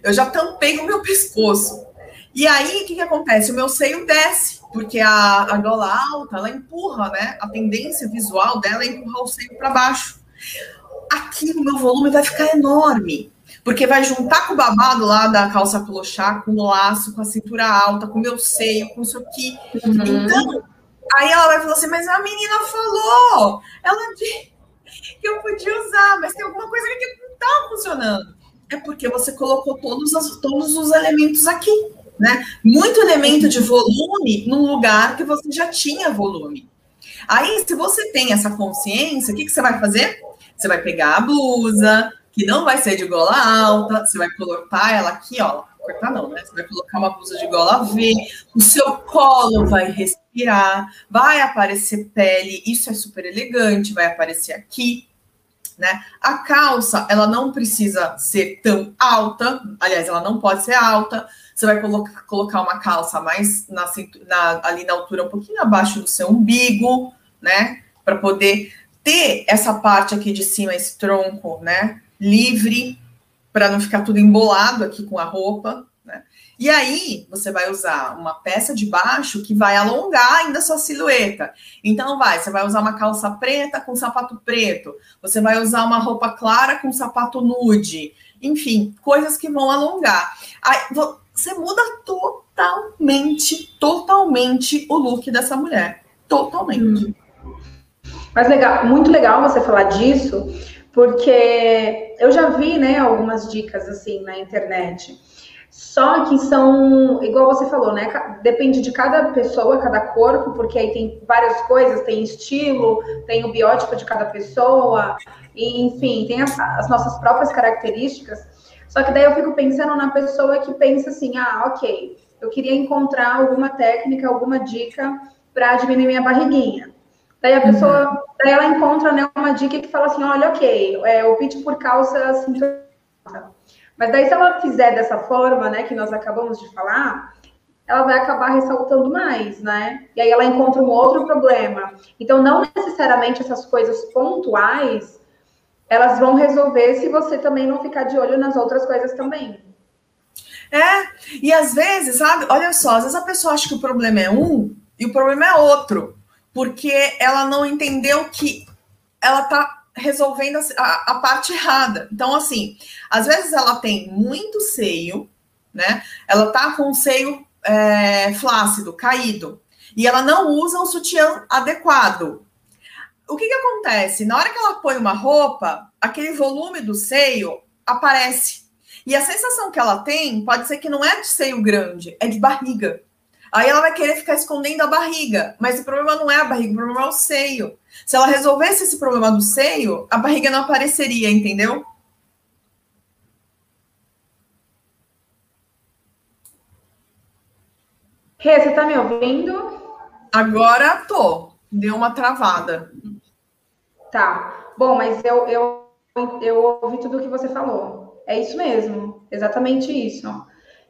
Eu já tampei o meu pescoço. E aí, o que, que acontece? O meu seio desce, porque a, a gola alta, ela empurra, né? A tendência visual dela é empurrar o seio para baixo. Aqui o meu volume vai ficar enorme, porque vai juntar com o babado lá da calça clochá, com o laço, com a cintura alta, com o meu seio, com isso aqui. Uhum. Então, aí ela vai falar assim, mas a menina falou, ela disse que eu podia usar, mas tem alguma coisa que não está funcionando. É porque você colocou todos, as, todos os elementos aqui né? Muito elemento de volume num lugar que você já tinha volume. Aí, se você tem essa consciência, o que, que você vai fazer? Você vai pegar a blusa, que não vai ser de gola alta, você vai colocar ela aqui, ó. Cortar não, né? Você vai colocar uma blusa de gola V, o seu colo vai respirar, vai aparecer pele, isso é super elegante, vai aparecer aqui, né? A calça, ela não precisa ser tão alta, aliás, ela não pode ser alta, você vai colocar, colocar uma calça mais na, na, ali na altura, um pouquinho abaixo do seu umbigo, né? Para poder ter essa parte aqui de cima, esse tronco, né? Livre, para não ficar tudo embolado aqui com a roupa? E aí, você vai usar uma peça de baixo que vai alongar ainda a sua silhueta. Então, vai, você vai usar uma calça preta com sapato preto, você vai usar uma roupa clara com sapato nude, enfim, coisas que vão alongar. Aí, você muda totalmente, totalmente o look dessa mulher. Totalmente. Mas legal, muito legal você falar disso, porque eu já vi, né, algumas dicas assim na internet. Só que são, igual você falou, né? Depende de cada pessoa, cada corpo, porque aí tem várias coisas, tem estilo, tem o biótipo de cada pessoa, enfim, tem as, as nossas próprias características. Só que daí eu fico pensando na pessoa que pensa assim: ah, ok, eu queria encontrar alguma técnica, alguma dica para diminuir minha barriguinha. Daí a pessoa, uhum. daí ela encontra né, uma dica que fala assim: olha, ok, é, o pitch por calça cintura. Mas daí, se ela fizer dessa forma, né, que nós acabamos de falar, ela vai acabar ressaltando mais, né? E aí ela encontra um outro problema. Então, não necessariamente essas coisas pontuais elas vão resolver se você também não ficar de olho nas outras coisas também. É, e às vezes, sabe, olha só, às vezes a pessoa acha que o problema é um e o problema é outro, porque ela não entendeu que ela tá resolvendo a, a parte errada. Então, assim, às vezes ela tem muito seio, né? Ela tá com o seio é, flácido, caído, e ela não usa um sutiã adequado o que, que acontece? Na hora que ela põe uma roupa, aquele volume do seio aparece. E a sensação que ela tem pode ser que não é de seio grande, é de barriga. Aí ela vai querer ficar escondendo a barriga, mas o problema não é a barriga, o problema é o seio. Se ela resolvesse esse problema do seio, a barriga não apareceria, entendeu? Rê, você tá me ouvindo? Agora tô. Deu uma travada. Tá. Bom, mas eu, eu, eu ouvi tudo o que você falou. É isso mesmo. Exatamente isso.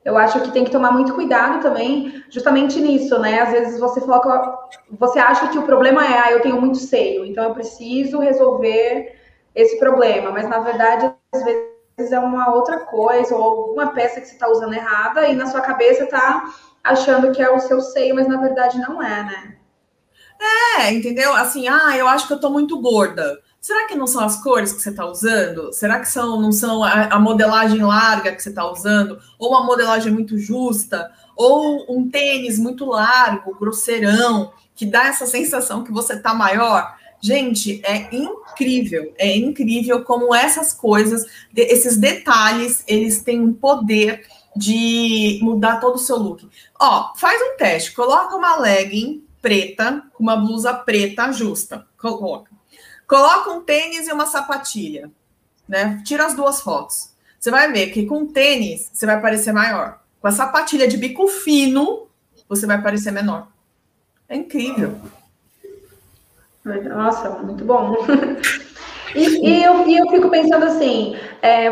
Eu acho que tem que tomar muito cuidado também, justamente nisso, né? Às vezes você foca, você acha que o problema é, ah, eu tenho muito seio, então eu preciso resolver esse problema, mas na verdade, às vezes é uma outra coisa, ou alguma peça que você está usando errada, e na sua cabeça está achando que é o seu seio, mas na verdade não é, né? É, entendeu? Assim, ah, eu acho que eu tô muito gorda. Será que não são as cores que você está usando? Será que são, não são a, a modelagem larga que você está usando? Ou uma modelagem muito justa? Ou um tênis muito largo, grosseirão, que dá essa sensação que você está maior? Gente, é incrível, é incrível como essas coisas, esses detalhes, eles têm um poder de mudar todo o seu look. Ó, faz um teste, coloca uma legging preta uma blusa preta justa. Coloca. Coloca um tênis e uma sapatilha, né? Tira as duas fotos. Você vai ver que com tênis você vai parecer maior. Com a sapatilha de bico fino, você vai parecer menor. É incrível. Nossa, muito bom. E, e, eu, e eu fico pensando assim, é,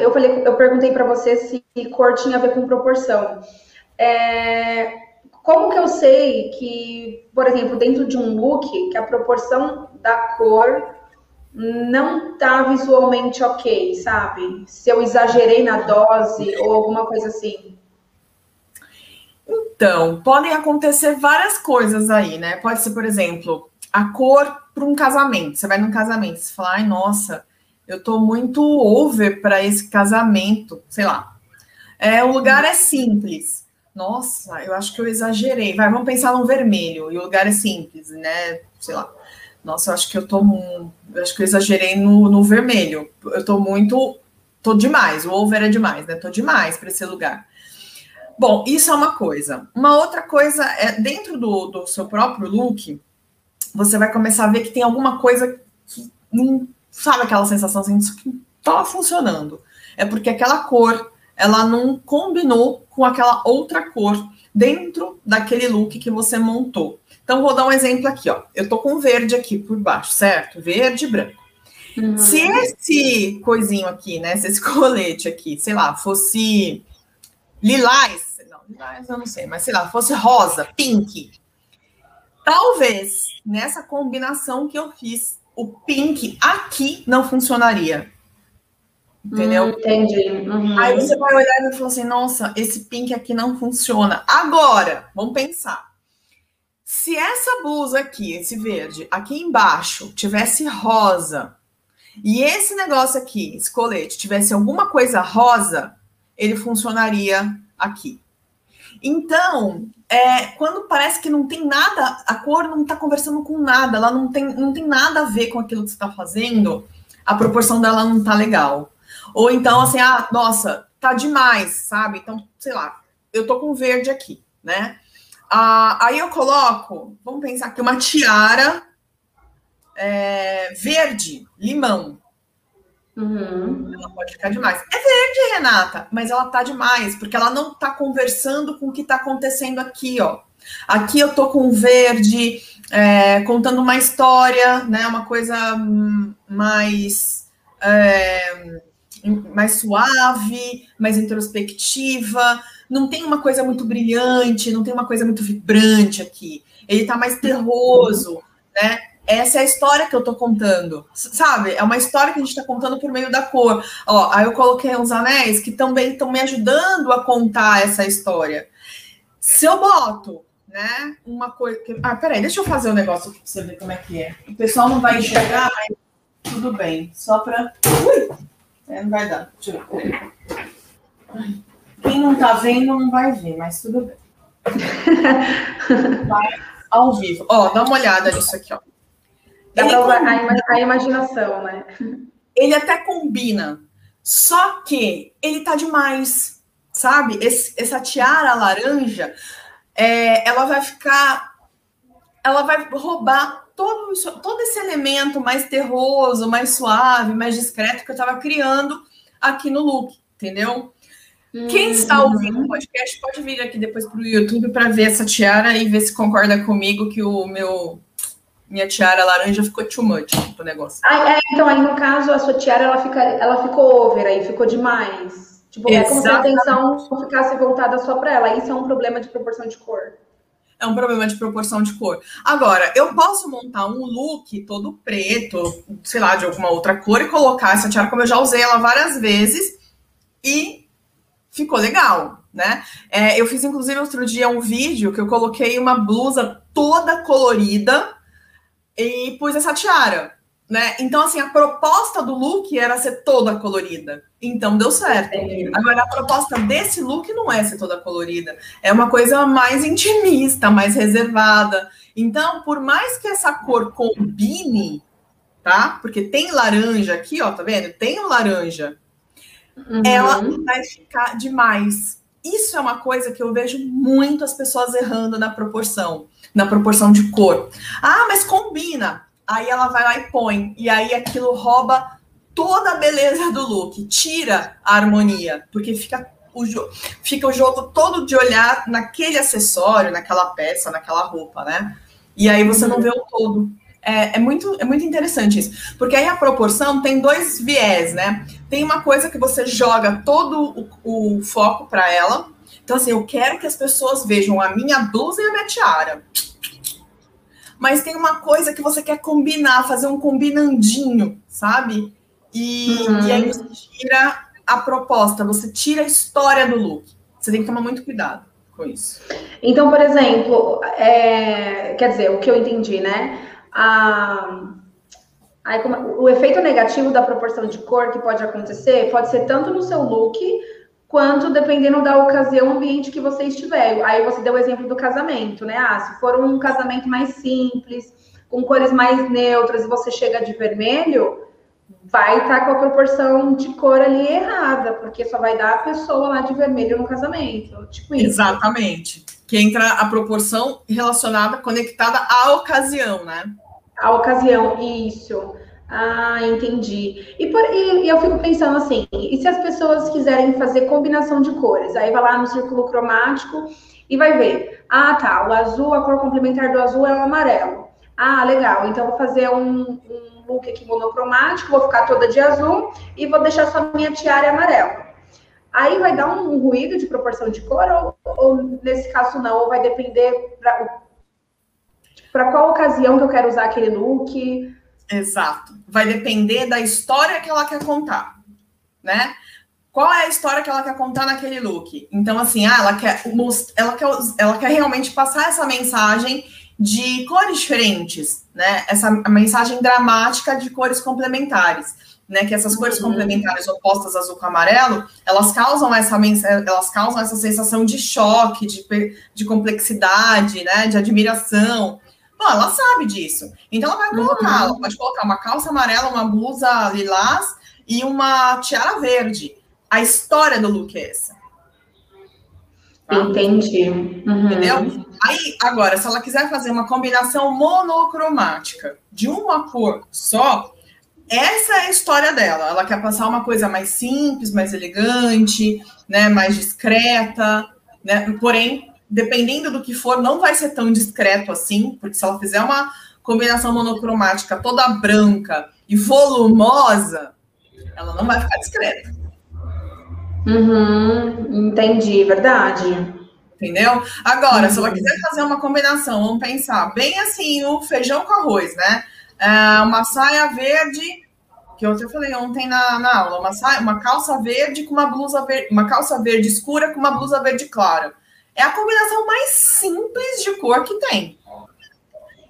eu falei, eu perguntei para você se cor tinha a ver com proporção. É, como que eu sei que, por exemplo, dentro de um look, que a proporção da cor não tá visualmente ok, sabe? Se eu exagerei na dose ou alguma coisa assim. Então, podem acontecer várias coisas aí, né? Pode ser, por exemplo, a cor para um casamento. Você vai num casamento, você fala, ai, nossa, eu tô muito over para esse casamento, sei lá. É, o lugar é simples. Nossa, eu acho que eu exagerei. Vai, vamos pensar no vermelho, e o lugar é simples, né? Sei lá. Nossa, eu acho que eu tô. Eu acho que eu exagerei no, no vermelho. Eu tô muito. Tô demais. O over é demais, né? Tô demais para esse lugar. Bom, isso é uma coisa. Uma outra coisa é dentro do, do seu próprio look, você vai começar a ver que tem alguma coisa que não sabe aquela sensação assim, isso que tá funcionando. É porque aquela cor ela não combinou com aquela outra cor dentro daquele look que você montou. Então, vou dar um exemplo aqui, ó. Eu tô com verde aqui por baixo, certo? Verde e branco. Uhum. Se esse coisinho aqui, né? Se esse colete aqui, sei lá, fosse lilás, não, lilás eu não sei, mas sei lá, fosse rosa, pink, talvez nessa combinação que eu fiz, o pink aqui não funcionaria. Entendeu? Hum, entendi. Uhum. Aí você vai olhar e falar assim: nossa, esse pink aqui não funciona. Agora, vamos pensar. Se essa blusa aqui, esse verde, aqui embaixo, tivesse rosa, e esse negócio aqui, esse colete, tivesse alguma coisa rosa, ele funcionaria aqui. Então, é, quando parece que não tem nada, a cor não está conversando com nada, ela não tem, não tem nada a ver com aquilo que você está fazendo, a proporção dela não está legal. Ou então, assim, ah, nossa, tá demais, sabe? Então, sei lá, eu tô com verde aqui, né? Ah, aí eu coloco, vamos pensar aqui, uma tiara é, verde, limão. Uhum. Ela pode ficar demais. É verde, Renata, mas ela tá demais, porque ela não tá conversando com o que tá acontecendo aqui, ó. Aqui eu tô com verde, é, contando uma história, né? Uma coisa hum, mais. É, mais suave, mais introspectiva. Não tem uma coisa muito brilhante, não tem uma coisa muito vibrante aqui. Ele tá mais terroso, né? Essa é a história que eu tô contando, sabe? É uma história que a gente tá contando por meio da cor. Ó, aí eu coloquei uns anéis que também estão me ajudando a contar essa história. Se eu boto, né, uma coisa. Que... Ah, peraí, deixa eu fazer o um negócio aqui pra você ver como é que é. O pessoal não vai enxergar, mas tudo bem. Só pra. Ui! É, não vai dar. Deixa eu ver. Quem não tá vendo não vai ver, mas tudo bem. Vai ao vivo. Ó, dá uma olhada nisso aqui, ó. Dá pra usar a, a imaginação, né? Ele até combina. Só que ele tá demais, sabe? Esse, essa tiara laranja, é, ela vai ficar. Ela vai roubar todo, todo esse elemento mais terroso, mais suave, mais discreto que eu estava criando aqui no look, entendeu? Quem está uhum. ouvindo o podcast pode vir aqui depois para o YouTube para ver essa tiara e ver se concorda comigo que o meu minha tiara laranja ficou too much pro negócio. Ah, é, então aí no caso a sua tiara ela fica, ela ficou over aí, ficou demais. Tipo, Exatamente. é como se a atenção ficasse voltada só para ela. Isso é um problema de proporção de cor. É um problema de proporção de cor. Agora, eu posso montar um look todo preto, sei lá, de alguma outra cor e colocar essa tiara, como eu já usei ela várias vezes, e ficou legal, né? É, eu fiz, inclusive, outro dia um vídeo que eu coloquei uma blusa toda colorida e pus essa tiara, né? Então, assim, a proposta do look era ser toda colorida. Então, deu certo. Agora, a proposta desse look não é ser toda colorida. É uma coisa mais intimista, mais reservada. Então, por mais que essa cor combine, tá? Porque tem laranja aqui, ó, tá vendo? Tem um laranja. Uhum. Ela vai ficar demais. Isso é uma coisa que eu vejo muito as pessoas errando na proporção na proporção de cor. Ah, mas combina. Aí ela vai lá e põe. E aí aquilo rouba toda a beleza do look, tira a harmonia, porque fica o, fica o jogo todo de olhar naquele acessório, naquela peça, naquela roupa, né? E aí você não vê o todo. É, é, muito, é muito interessante isso. Porque aí a proporção tem dois viés, né? Tem uma coisa que você joga todo o, o foco para ela. Então, assim, eu quero que as pessoas vejam a minha blusa e a minha tiara mas tem uma coisa que você quer combinar, fazer um combinandinho, sabe? E, uhum. e aí você tira a proposta, você tira a história do look. Você tem que tomar muito cuidado com isso. Então, por exemplo, é, quer dizer, o que eu entendi, né? A, como, o efeito negativo da proporção de cor que pode acontecer pode ser tanto no seu look quanto dependendo da ocasião, ambiente que você estiver. Aí você deu o exemplo do casamento, né? Ah, se for um casamento mais simples, com cores mais neutras e você chega de vermelho, vai estar tá com a proporção de cor ali errada, porque só vai dar a pessoa lá de vermelho no casamento. Tipo isso. Exatamente. Que entra a proporção relacionada, conectada à ocasião, né? A ocasião, isso. Ah, entendi. E, por, e, e, eu fico pensando assim, e se as pessoas quiserem fazer combinação de cores? Aí vai lá no círculo cromático e vai ver. Ah, tá, o azul, a cor complementar do azul é o amarelo. Ah, legal. Então vou fazer um, um look aqui monocromático, vou ficar toda de azul e vou deixar só minha tiara amarela. Aí vai dar um, ruído de proporção de cor ou, ou nesse caso não, ou vai depender para qual ocasião que eu quero usar aquele look. Exato. Vai depender da história que ela quer contar, né? Qual é a história que ela quer contar naquele look? Então, assim, ah, ela quer, ela quer, ela quer realmente passar essa mensagem de cores diferentes, né? Essa mensagem dramática de cores complementares, né? Que essas cores uhum. complementares opostas azul com amarelo, elas causam essa elas causam essa sensação de choque, de, de complexidade, né? De admiração. Bom, ela sabe disso. Então ela vai colocar, uhum. ela pode colocar uma calça amarela, uma blusa lilás e uma tiara verde. A história do look é essa. Tá? Entendi. Uhum. Entendeu? Aí, agora, se ela quiser fazer uma combinação monocromática de uma cor só, essa é a história dela. Ela quer passar uma coisa mais simples, mais elegante, né, mais discreta, né? Porém, dependendo do que for, não vai ser tão discreto assim, porque se ela fizer uma combinação monocromática toda branca e volumosa, ela não vai ficar discreta. Uhum, entendi, verdade. Entendeu? Agora, uhum. se ela uhum. quiser fazer uma combinação, vamos pensar bem assim, o feijão com arroz, né? É uma saia verde, que eu falei ontem na, na aula, uma, saia, uma calça verde com uma blusa verde, uma calça verde escura com uma blusa verde clara. É a combinação mais simples de cor que tem.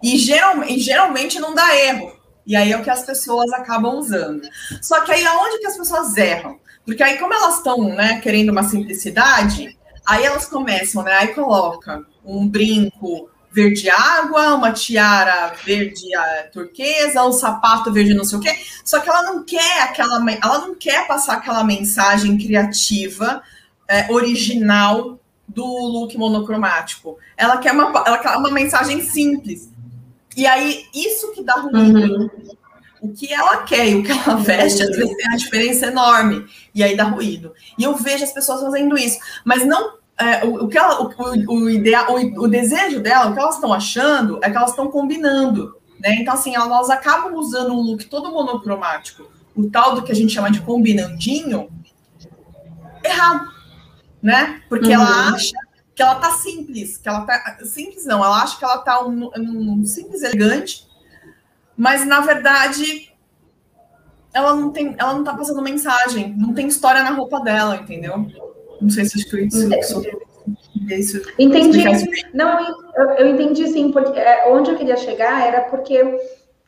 E, geral, e geralmente não dá erro. E aí é o que as pessoas acabam usando. Só que aí aonde que as pessoas erram? Porque aí, como elas estão né, querendo uma simplicidade, aí elas começam, né? Aí coloca um brinco verde água, uma tiara verde uh, turquesa, um sapato verde não sei o quê. Só que ela não quer aquela, ela não quer passar aquela mensagem criativa, é, original do look monocromático. Ela quer uma, ela quer uma mensagem simples. E aí, isso que dá ruído. Uhum. O que ela quer e o que ela veste, às vezes tem uma diferença enorme. E aí dá ruído. E eu vejo as pessoas fazendo isso. Mas não é, o, o, que ela, o, o, ideal, o, o, desejo dela, o que elas estão achando é que elas estão combinando. Né? Então, assim, elas acabam usando um look todo monocromático, o tal do que a gente chama de combinandinho, errado. Né? Porque uhum. ela acha que ela tá simples, que ela tá. Simples não, ela acha que ela tá um, um simples elegante, mas na verdade ela não tem, ela não tá passando mensagem, não tem história na roupa dela, entendeu? Não sei se eu isso. isso entendi. Não, eu, eu, entendi sim, porque é, onde eu queria chegar era porque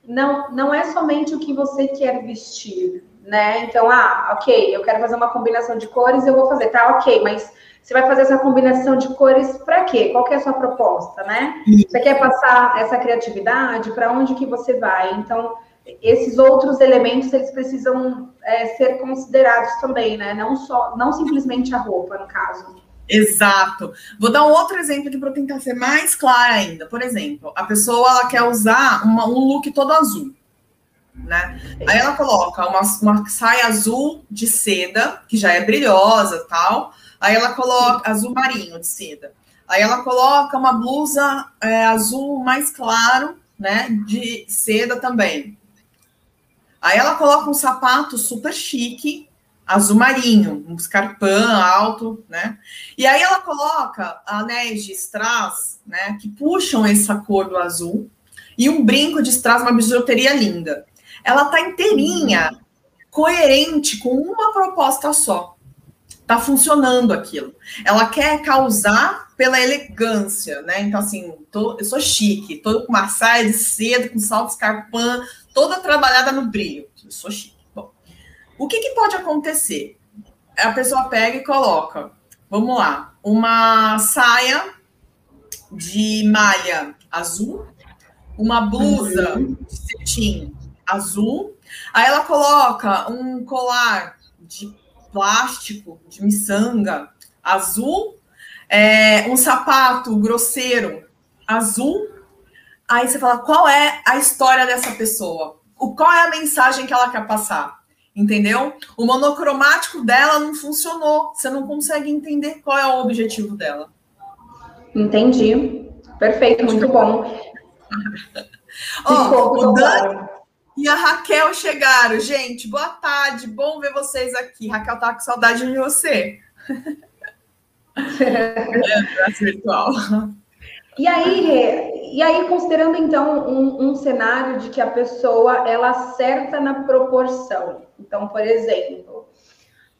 não, não é somente o que você quer vestir, né? Então, ah, ok, eu quero fazer uma combinação de cores, eu vou fazer, tá, ok, mas você vai fazer essa combinação de cores para quê? Qual que é a sua proposta, né? Você quer passar essa criatividade? Para onde que você vai? Então, esses outros elementos eles precisam é, ser considerados também, né? Não só, não simplesmente a roupa, no caso. Exato. Vou dar um outro exemplo aqui para tentar ser mais clara ainda. Por exemplo, a pessoa ela quer usar uma, um look todo azul, né? Aí ela coloca uma, uma saia azul de seda, que já é brilhosa, tal. Aí ela coloca azul marinho de seda. Aí ela coloca uma blusa é, azul mais claro, né? De seda também. Aí ela coloca um sapato super chique, azul marinho, um escarpão alto, né? E aí ela coloca anéis de strass, né? Que puxam essa cor do azul e um brinco de strass, uma bijuteria linda. Ela tá inteirinha, coerente com uma proposta só. Tá funcionando aquilo. Ela quer causar pela elegância, né? Então, assim, tô, eu sou chique, tô com uma saia de seda, com salto escarpão, toda trabalhada no brilho. Eu sou chique. Bom, o que, que pode acontecer? A pessoa pega e coloca, vamos lá, uma saia de malha azul, uma blusa uhum. de cetim azul, aí ela coloca um colar de plástico, de miçanga azul, é, um sapato grosseiro azul, Aí você fala, qual é a história dessa pessoa? O, qual é a mensagem que ela quer passar? Entendeu? O monocromático dela não funcionou. Você não consegue entender qual é o objetivo dela. Entendi. Perfeito, muito bom. Ó, oh, o Dan e a Raquel chegaram. Gente, boa tarde. Bom ver vocês aqui. Raquel tá com saudade de você. é, virtual. E aí, e aí considerando então um, um, cenário de que a pessoa ela acerta na proporção. Então, por exemplo,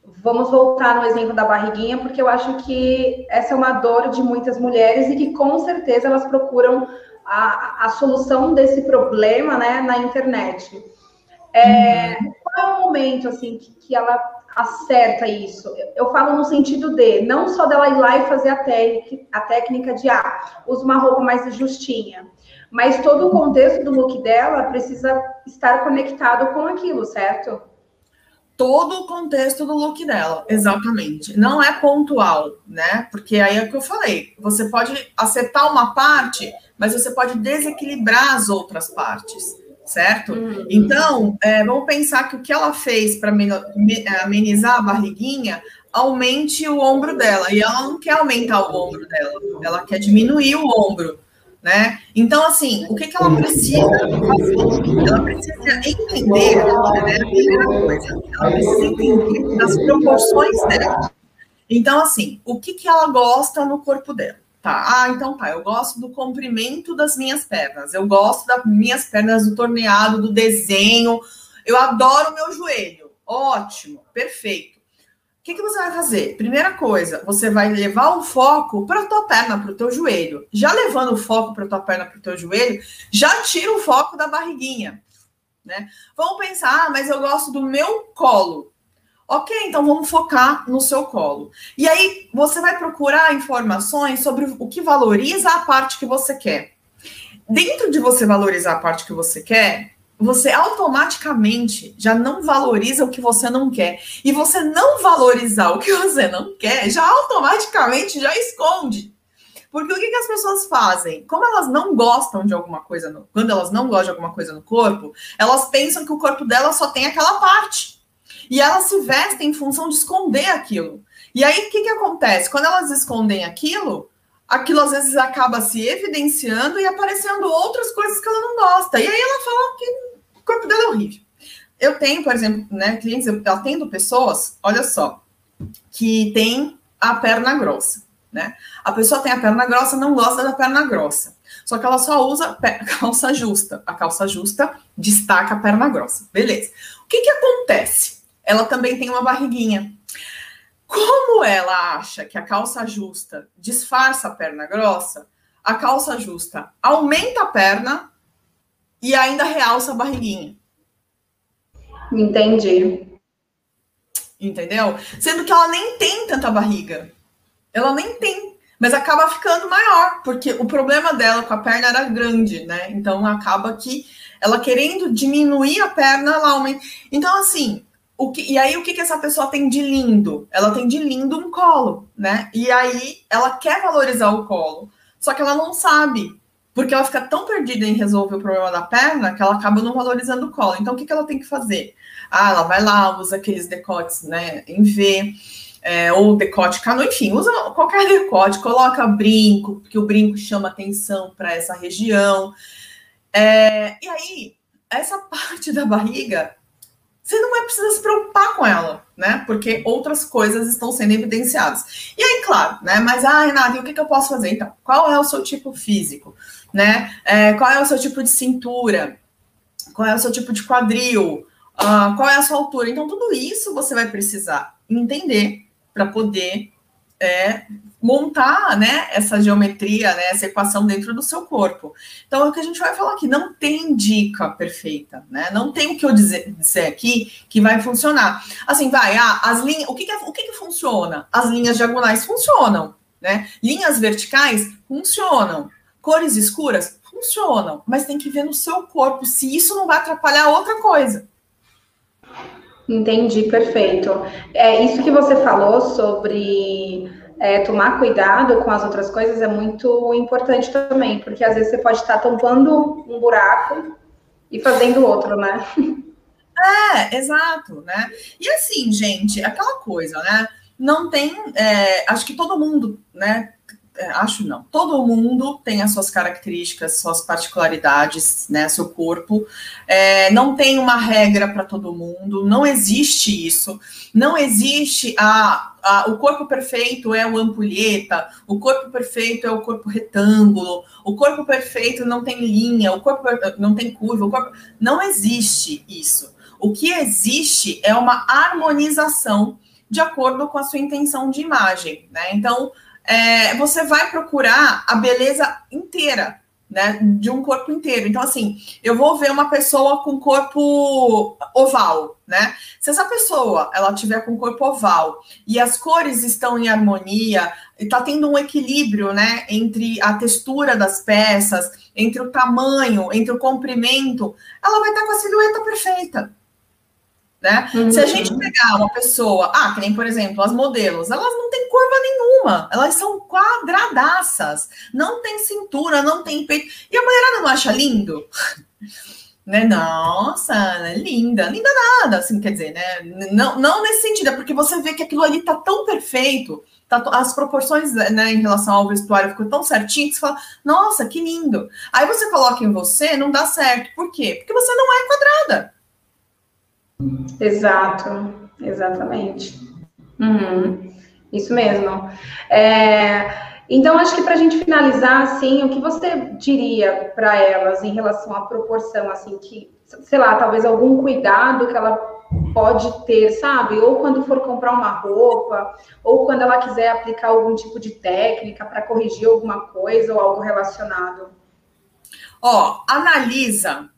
vamos voltar no exemplo da barriguinha, porque eu acho que essa é uma dor de muitas mulheres e que com certeza elas procuram a, a solução desse problema né, na internet. É, uhum. Qual é o momento assim que, que ela acerta isso? Eu falo no sentido de não só dela ir lá e fazer a, técnica, a técnica de ah, usa uma roupa mais justinha, mas todo o contexto do look dela precisa estar conectado com aquilo, certo? Todo o contexto do look dela, exatamente. Não é pontual, né? Porque aí é o que eu falei. Você pode acertar uma parte, mas você pode desequilibrar as outras partes certo? Uhum. Então, é, vamos pensar que o que ela fez para amenizar a barriguinha aumente o ombro dela. E ela não quer aumentar o ombro dela, ela quer diminuir o ombro. Né? Então, assim, o que, que ela precisa fazer? Ela precisa entender, né? A primeira coisa, ela precisa entender as proporções dela. Então, assim, o que, que ela gosta no corpo dela? Tá, ah, então tá, eu gosto do comprimento das minhas pernas, eu gosto das minhas pernas do torneado, do desenho, eu adoro meu joelho. Ótimo, perfeito. O que, que você vai fazer? Primeira coisa, você vai levar o foco para a tua perna, para o teu joelho. Já levando o foco para a tua perna, para o teu joelho, já tira o foco da barriguinha. Né? Vamos pensar, ah, mas eu gosto do meu colo. Ok, então vamos focar no seu colo. E aí você vai procurar informações sobre o que valoriza a parte que você quer. dentro de você valorizar a parte que você quer, você automaticamente já não valoriza o que você não quer. E você não valorizar o que você não quer, já automaticamente já esconde. Porque o que, que as pessoas fazem? Como elas não gostam de alguma coisa, no, quando elas não gostam de alguma coisa no corpo, elas pensam que o corpo dela só tem aquela parte. E elas se vestem em função de esconder aquilo. E aí, o que, que acontece? Quando elas escondem aquilo, aquilo às vezes acaba se evidenciando e aparecendo outras coisas que ela não gosta. E aí ela fala que o corpo dela é horrível. Eu tenho, por exemplo, né, clientes, eu atendo pessoas, olha só, que tem a perna grossa, né? A pessoa tem a perna grossa, não gosta da perna grossa. Só que ela só usa calça justa. A calça justa destaca a perna grossa. Beleza. O que que acontece? Ela também tem uma barriguinha. Como ela acha que a calça justa disfarça a perna grossa, a calça justa aumenta a perna e ainda realça a barriguinha. Entendi. Entendeu? Sendo que ela nem tem tanta barriga. Ela nem tem. Mas acaba ficando maior, porque o problema dela com a perna era grande, né? Então acaba que ela querendo diminuir a perna, ela aumenta. Então, assim, o que, e aí, o que, que essa pessoa tem de lindo? Ela tem de lindo um colo, né? E aí, ela quer valorizar o colo, só que ela não sabe, porque ela fica tão perdida em resolver o problema da perna que ela acaba não valorizando o colo. Então, o que, que ela tem que fazer? Ah, ela vai lá, usa aqueles decotes, né, em V, é, ou decote cano, enfim, usa qualquer decote, coloca brinco, porque o brinco chama atenção para essa região. É, e aí, essa parte da barriga você não vai precisar se preocupar com ela, né? Porque outras coisas estão sendo evidenciadas. E aí, claro, né? Mas, ah, Renata, e o que, que eu posso fazer? Então, qual é o seu tipo físico, né? É, qual é o seu tipo de cintura? Qual é o seu tipo de quadril? Uh, qual é a sua altura? Então, tudo isso você vai precisar entender para poder é, montar né, essa geometria, né, essa equação dentro do seu corpo. Então, é o que a gente vai falar aqui, não tem dica perfeita, né? Não tem o que eu dizer, dizer aqui que vai funcionar. Assim, vai, ah, as linhas, o que, que, o que, que funciona? As linhas diagonais funcionam, né? Linhas verticais funcionam. Cores escuras funcionam, mas tem que ver no seu corpo se isso não vai atrapalhar outra coisa. Entendi, perfeito. É isso que você falou sobre é, tomar cuidado com as outras coisas é muito importante também, porque às vezes você pode estar tampando um buraco e fazendo outro, né? É, exato, né? E assim, gente, aquela coisa, né? Não tem, é, acho que todo mundo, né, é, acho não. Todo mundo tem as suas características, suas particularidades, né? Seu corpo. É, não tem uma regra para todo mundo, não existe isso. Não existe a, a, o corpo perfeito é o ampulheta, o corpo perfeito é o corpo retângulo, o corpo perfeito não tem linha, o corpo não tem curva, corpo. Não existe isso. O que existe é uma harmonização de acordo com a sua intenção de imagem, né? Então, é, você vai procurar a beleza inteira, né? De um corpo inteiro. Então, assim, eu vou ver uma pessoa com corpo oval, né? Se essa pessoa ela tiver com corpo oval e as cores estão em harmonia, e tá tendo um equilíbrio, né? Entre a textura das peças, entre o tamanho, entre o comprimento, ela vai estar com a silhueta perfeita. Né? Uhum. Se a gente pegar uma pessoa, ah, que nem, por exemplo, as modelos, elas não têm curva nenhuma, elas são quadradaças, não tem cintura, não tem peito. E a mulherada não acha lindo? né? Nossa, é linda, linda nada, assim, quer dizer, né? Não, não nesse sentido, é porque você vê que aquilo ali tá tão perfeito, tá, as proporções né, em relação ao vestuário ficou tão certinho que você fala, nossa, que lindo. Aí você coloca em você, não dá certo. Por quê? Porque você não é quadrada. Exato, exatamente. Uhum, isso mesmo. É, então, acho que para a gente finalizar, assim, o que você diria para elas em relação à proporção, assim, que, sei lá, talvez algum cuidado que ela pode ter, sabe? Ou quando for comprar uma roupa, ou quando ela quiser aplicar algum tipo de técnica para corrigir alguma coisa ou algo relacionado. Ó, analisa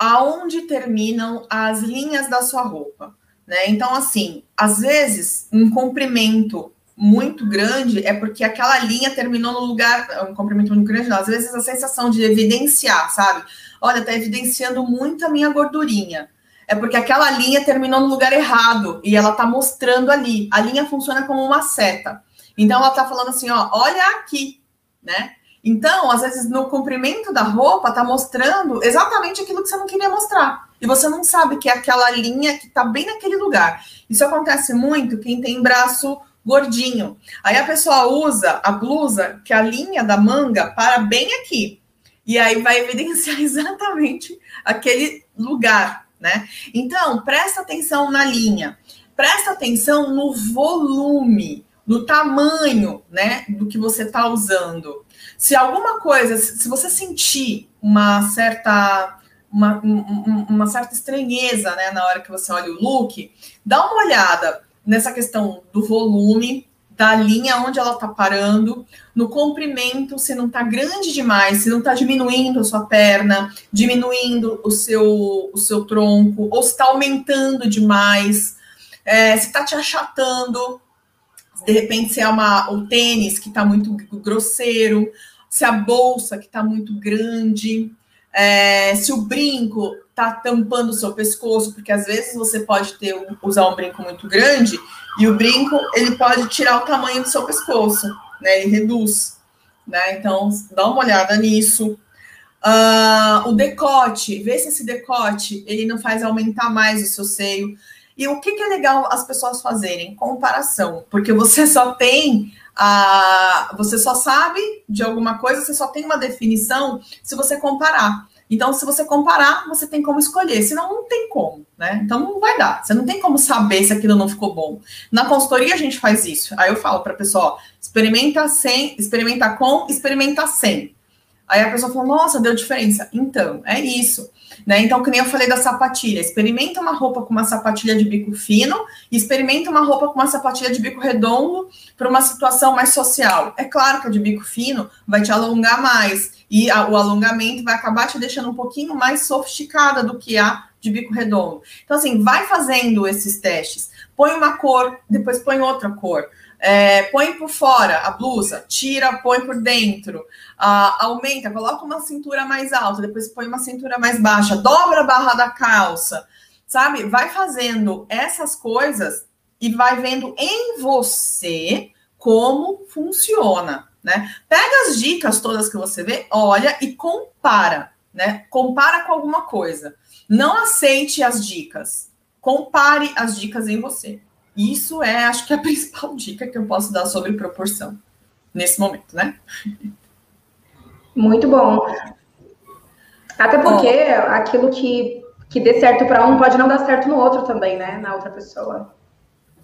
aonde terminam as linhas da sua roupa, né? Então, assim, às vezes, um comprimento muito grande, é porque aquela linha terminou no lugar, um comprimento muito grande, não. às vezes a sensação de evidenciar, sabe? Olha, tá evidenciando muito a minha gordurinha. É porque aquela linha terminou no lugar errado e ela tá mostrando ali. A linha funciona como uma seta. Então ela tá falando assim, ó, olha aqui, né? Então, às vezes, no comprimento da roupa, tá mostrando exatamente aquilo que você não queria mostrar. E você não sabe que é aquela linha que tá bem naquele lugar. Isso acontece muito quem tem braço gordinho. Aí a pessoa usa a blusa, que a linha da manga para bem aqui. E aí vai evidenciar exatamente aquele lugar, né? Então, presta atenção na linha. Presta atenção no volume, no tamanho, né, do que você está usando. Se alguma coisa, se você sentir uma certa uma, uma certa estranheza, né, na hora que você olha o look, dá uma olhada nessa questão do volume, da linha onde ela está parando, no comprimento, se não está grande demais, se não está diminuindo a sua perna, diminuindo o seu, o seu tronco, ou se está aumentando demais, é, se está te achatando, de repente se é uma, o tênis que está muito grosseiro, se a bolsa que está muito grande, é, se o brinco está tampando o seu pescoço, porque às vezes você pode ter usar um brinco muito grande e o brinco ele pode tirar o tamanho do seu pescoço, né? Ele reduz, né? Então dá uma olhada nisso. Uh, o decote, vê se esse decote ele não faz aumentar mais o seu seio. E o que, que é legal as pessoas fazerem? Comparação, porque você só tem Você só sabe de alguma coisa, você só tem uma definição se você comparar. Então, se você comparar, você tem como escolher, senão não tem como, né? Então não vai dar. Você não tem como saber se aquilo não ficou bom. Na consultoria a gente faz isso. Aí eu falo para a pessoa, experimenta sem, experimenta com, experimenta sem. Aí a pessoa falou, nossa, deu diferença. Então, é isso. Né? Então, que nem eu falei da sapatilha. Experimenta uma roupa com uma sapatilha de bico fino e experimenta uma roupa com uma sapatilha de bico redondo para uma situação mais social. É claro que a de bico fino vai te alongar mais e a, o alongamento vai acabar te deixando um pouquinho mais sofisticada do que a de bico redondo. Então, assim, vai fazendo esses testes. Põe uma cor, depois põe outra cor. É, põe por fora a blusa, tira, põe por dentro, aumenta, coloca uma cintura mais alta, depois põe uma cintura mais baixa, dobra a barra da calça, sabe? Vai fazendo essas coisas e vai vendo em você como funciona, né? Pega as dicas todas que você vê, olha e compara, né? Compara com alguma coisa. Não aceite as dicas. Compare as dicas em você. Isso é, acho que, a principal dica que eu posso dar sobre proporção nesse momento, né? Muito bom. Até porque aquilo que, que dê certo para um pode não dar certo no outro também, né? Na outra pessoa.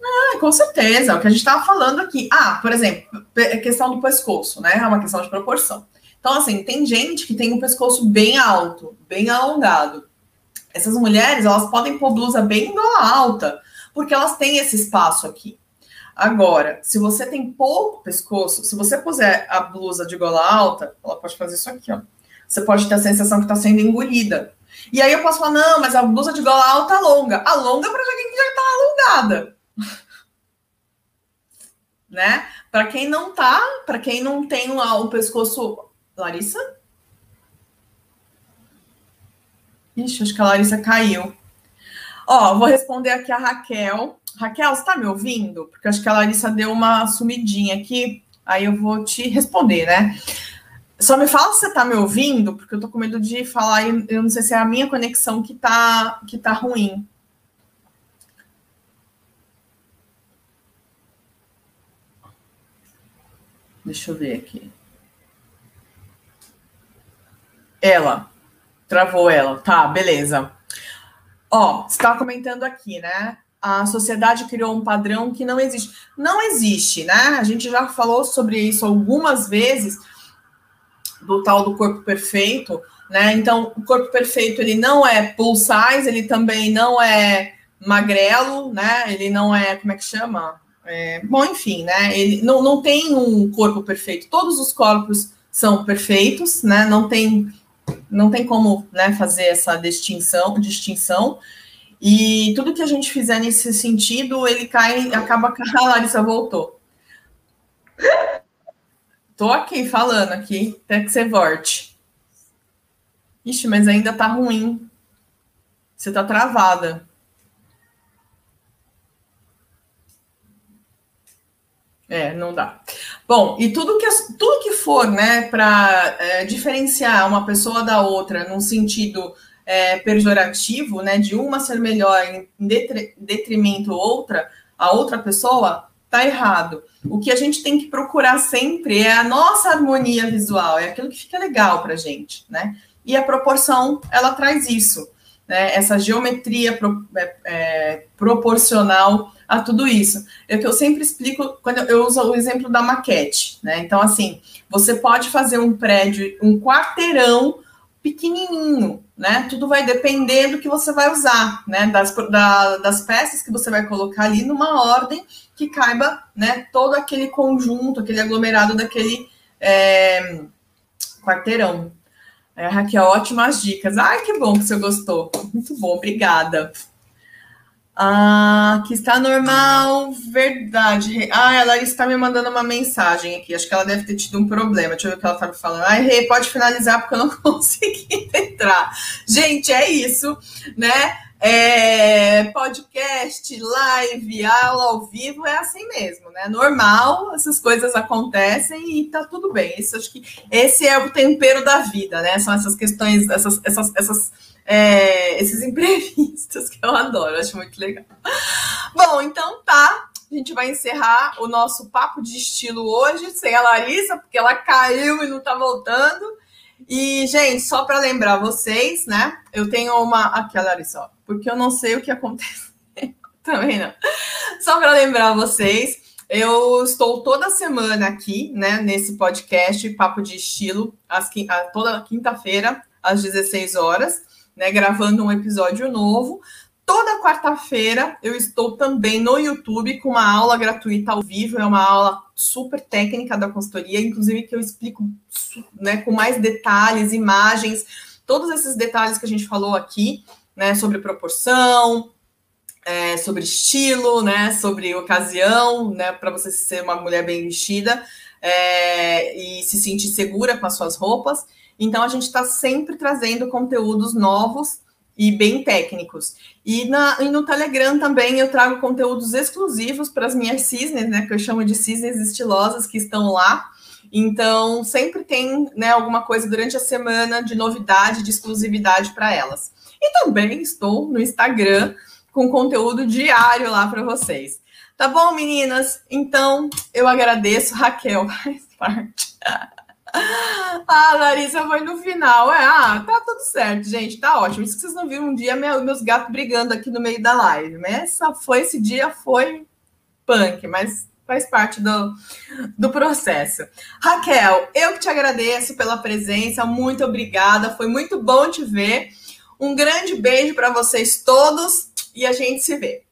Ah, com certeza, o que a gente estava falando aqui. Ah, por exemplo, questão do pescoço, né? É uma questão de proporção. Então, assim, tem gente que tem um pescoço bem alto, bem alongado. Essas mulheres, elas podem pôr blusa bem alta, porque elas têm esse espaço aqui. Agora, se você tem pouco pescoço, se você puser a blusa de gola alta, ela pode fazer isso aqui, ó. Você pode ter a sensação que está sendo engolida. E aí eu posso falar, não, mas a blusa de gola alta alonga. Alonga para quem já está alongada. né? Para quem não tá, para quem não tem o pescoço. Larissa? Ixi, acho que a Larissa caiu. Ó, vou responder aqui a Raquel. Raquel, você está me ouvindo? Porque acho que a Larissa deu uma sumidinha aqui. Aí eu vou te responder, né? Só me fala se você está me ouvindo, porque eu tô com medo de falar e eu não sei se é a minha conexão que tá, que tá ruim. Deixa eu ver aqui. Ela. Travou ela. Tá, beleza. Ó, estava comentando aqui, né? A sociedade criou um padrão que não existe. Não existe, né? A gente já falou sobre isso algumas vezes, do tal do corpo perfeito, né? Então, o corpo perfeito, ele não é plus size, ele também não é magrelo, né? Ele não é, como é que chama? É, bom, enfim, né? Ele não, não tem um corpo perfeito. Todos os corpos são perfeitos, né? Não tem não tem como né, fazer essa distinção, distinção. E tudo que a gente fizer nesse sentido, ele cai, acaba. A Larissa voltou. Tô aqui falando aqui, até que você volte. Ixi, mas ainda tá ruim. Você tá travada. É, não dá. Bom, e tudo que, tudo que for, né, para é, diferenciar uma pessoa da outra num sentido é, pejorativo, né, de uma ser melhor em detrimento outra, a outra pessoa, tá errado. O que a gente tem que procurar sempre é a nossa harmonia visual, é aquilo que fica legal para gente, né? E a proporção, ela traz isso, né? Essa geometria pro, é, é, proporcional a tudo isso. É que eu sempre explico quando eu uso o exemplo da maquete, né? Então, assim, você pode fazer um prédio, um quarteirão pequenininho, né? Tudo vai depender do que você vai usar, né? Das, da, das peças que você vai colocar ali numa ordem que caiba, né? Todo aquele conjunto, aquele aglomerado daquele é, quarteirão. É, Raquel, ótimas dicas. Ai, que bom que você gostou. Muito bom, obrigada. Ah, que está normal, verdade. Ah, ela está me mandando uma mensagem aqui. Acho que ela deve ter tido um problema. Deixa eu ver o que ela está me falando. Ai, Rê, pode finalizar porque eu não consegui entrar. Gente, é isso, né? É, podcast, live, aula ao vivo é assim mesmo, né? Normal, essas coisas acontecem e tá tudo bem. Isso acho que esse é o tempero da vida, né? São essas questões, essas, essas, essas é, esses imprevistos que eu adoro, acho muito legal. Bom, então tá. A gente vai encerrar o nosso papo de estilo hoje sem a Larissa, porque ela caiu e não tá voltando. E, gente, só para lembrar vocês, né? Eu tenho uma. Aqui, a Larissa, ó, porque eu não sei o que aconteceu. Também não. Só para lembrar vocês, eu estou toda semana aqui, né, nesse podcast Papo de Estilo, às, toda quinta-feira, às 16 horas né, gravando um episódio novo. Toda quarta-feira eu estou também no YouTube com uma aula gratuita ao vivo, é uma aula super técnica da consultoria, inclusive que eu explico né, com mais detalhes, imagens, todos esses detalhes que a gente falou aqui, né, sobre proporção, é, sobre estilo, né, sobre ocasião, né, para você ser uma mulher bem vestida é, e se sentir segura com as suas roupas. Então, a gente está sempre trazendo conteúdos novos e bem técnicos. E, na, e no Telegram também eu trago conteúdos exclusivos para as minhas cisnes, né? Que eu chamo de cisnes estilosas que estão lá. Então, sempre tem né, alguma coisa durante a semana de novidade, de exclusividade para elas. E também estou no Instagram com conteúdo diário lá para vocês. Tá bom, meninas? Então, eu agradeço. Raquel faz parte. Ah, Larissa foi no final. É, ah, tá tudo certo, gente. Tá ótimo. Isso que vocês não viram um dia meus gatos brigando aqui no meio da live. Né? Essa foi, esse dia foi punk, mas faz parte do, do processo. Raquel, eu que te agradeço pela presença. Muito obrigada. Foi muito bom te ver. Um grande beijo para vocês todos e a gente se vê.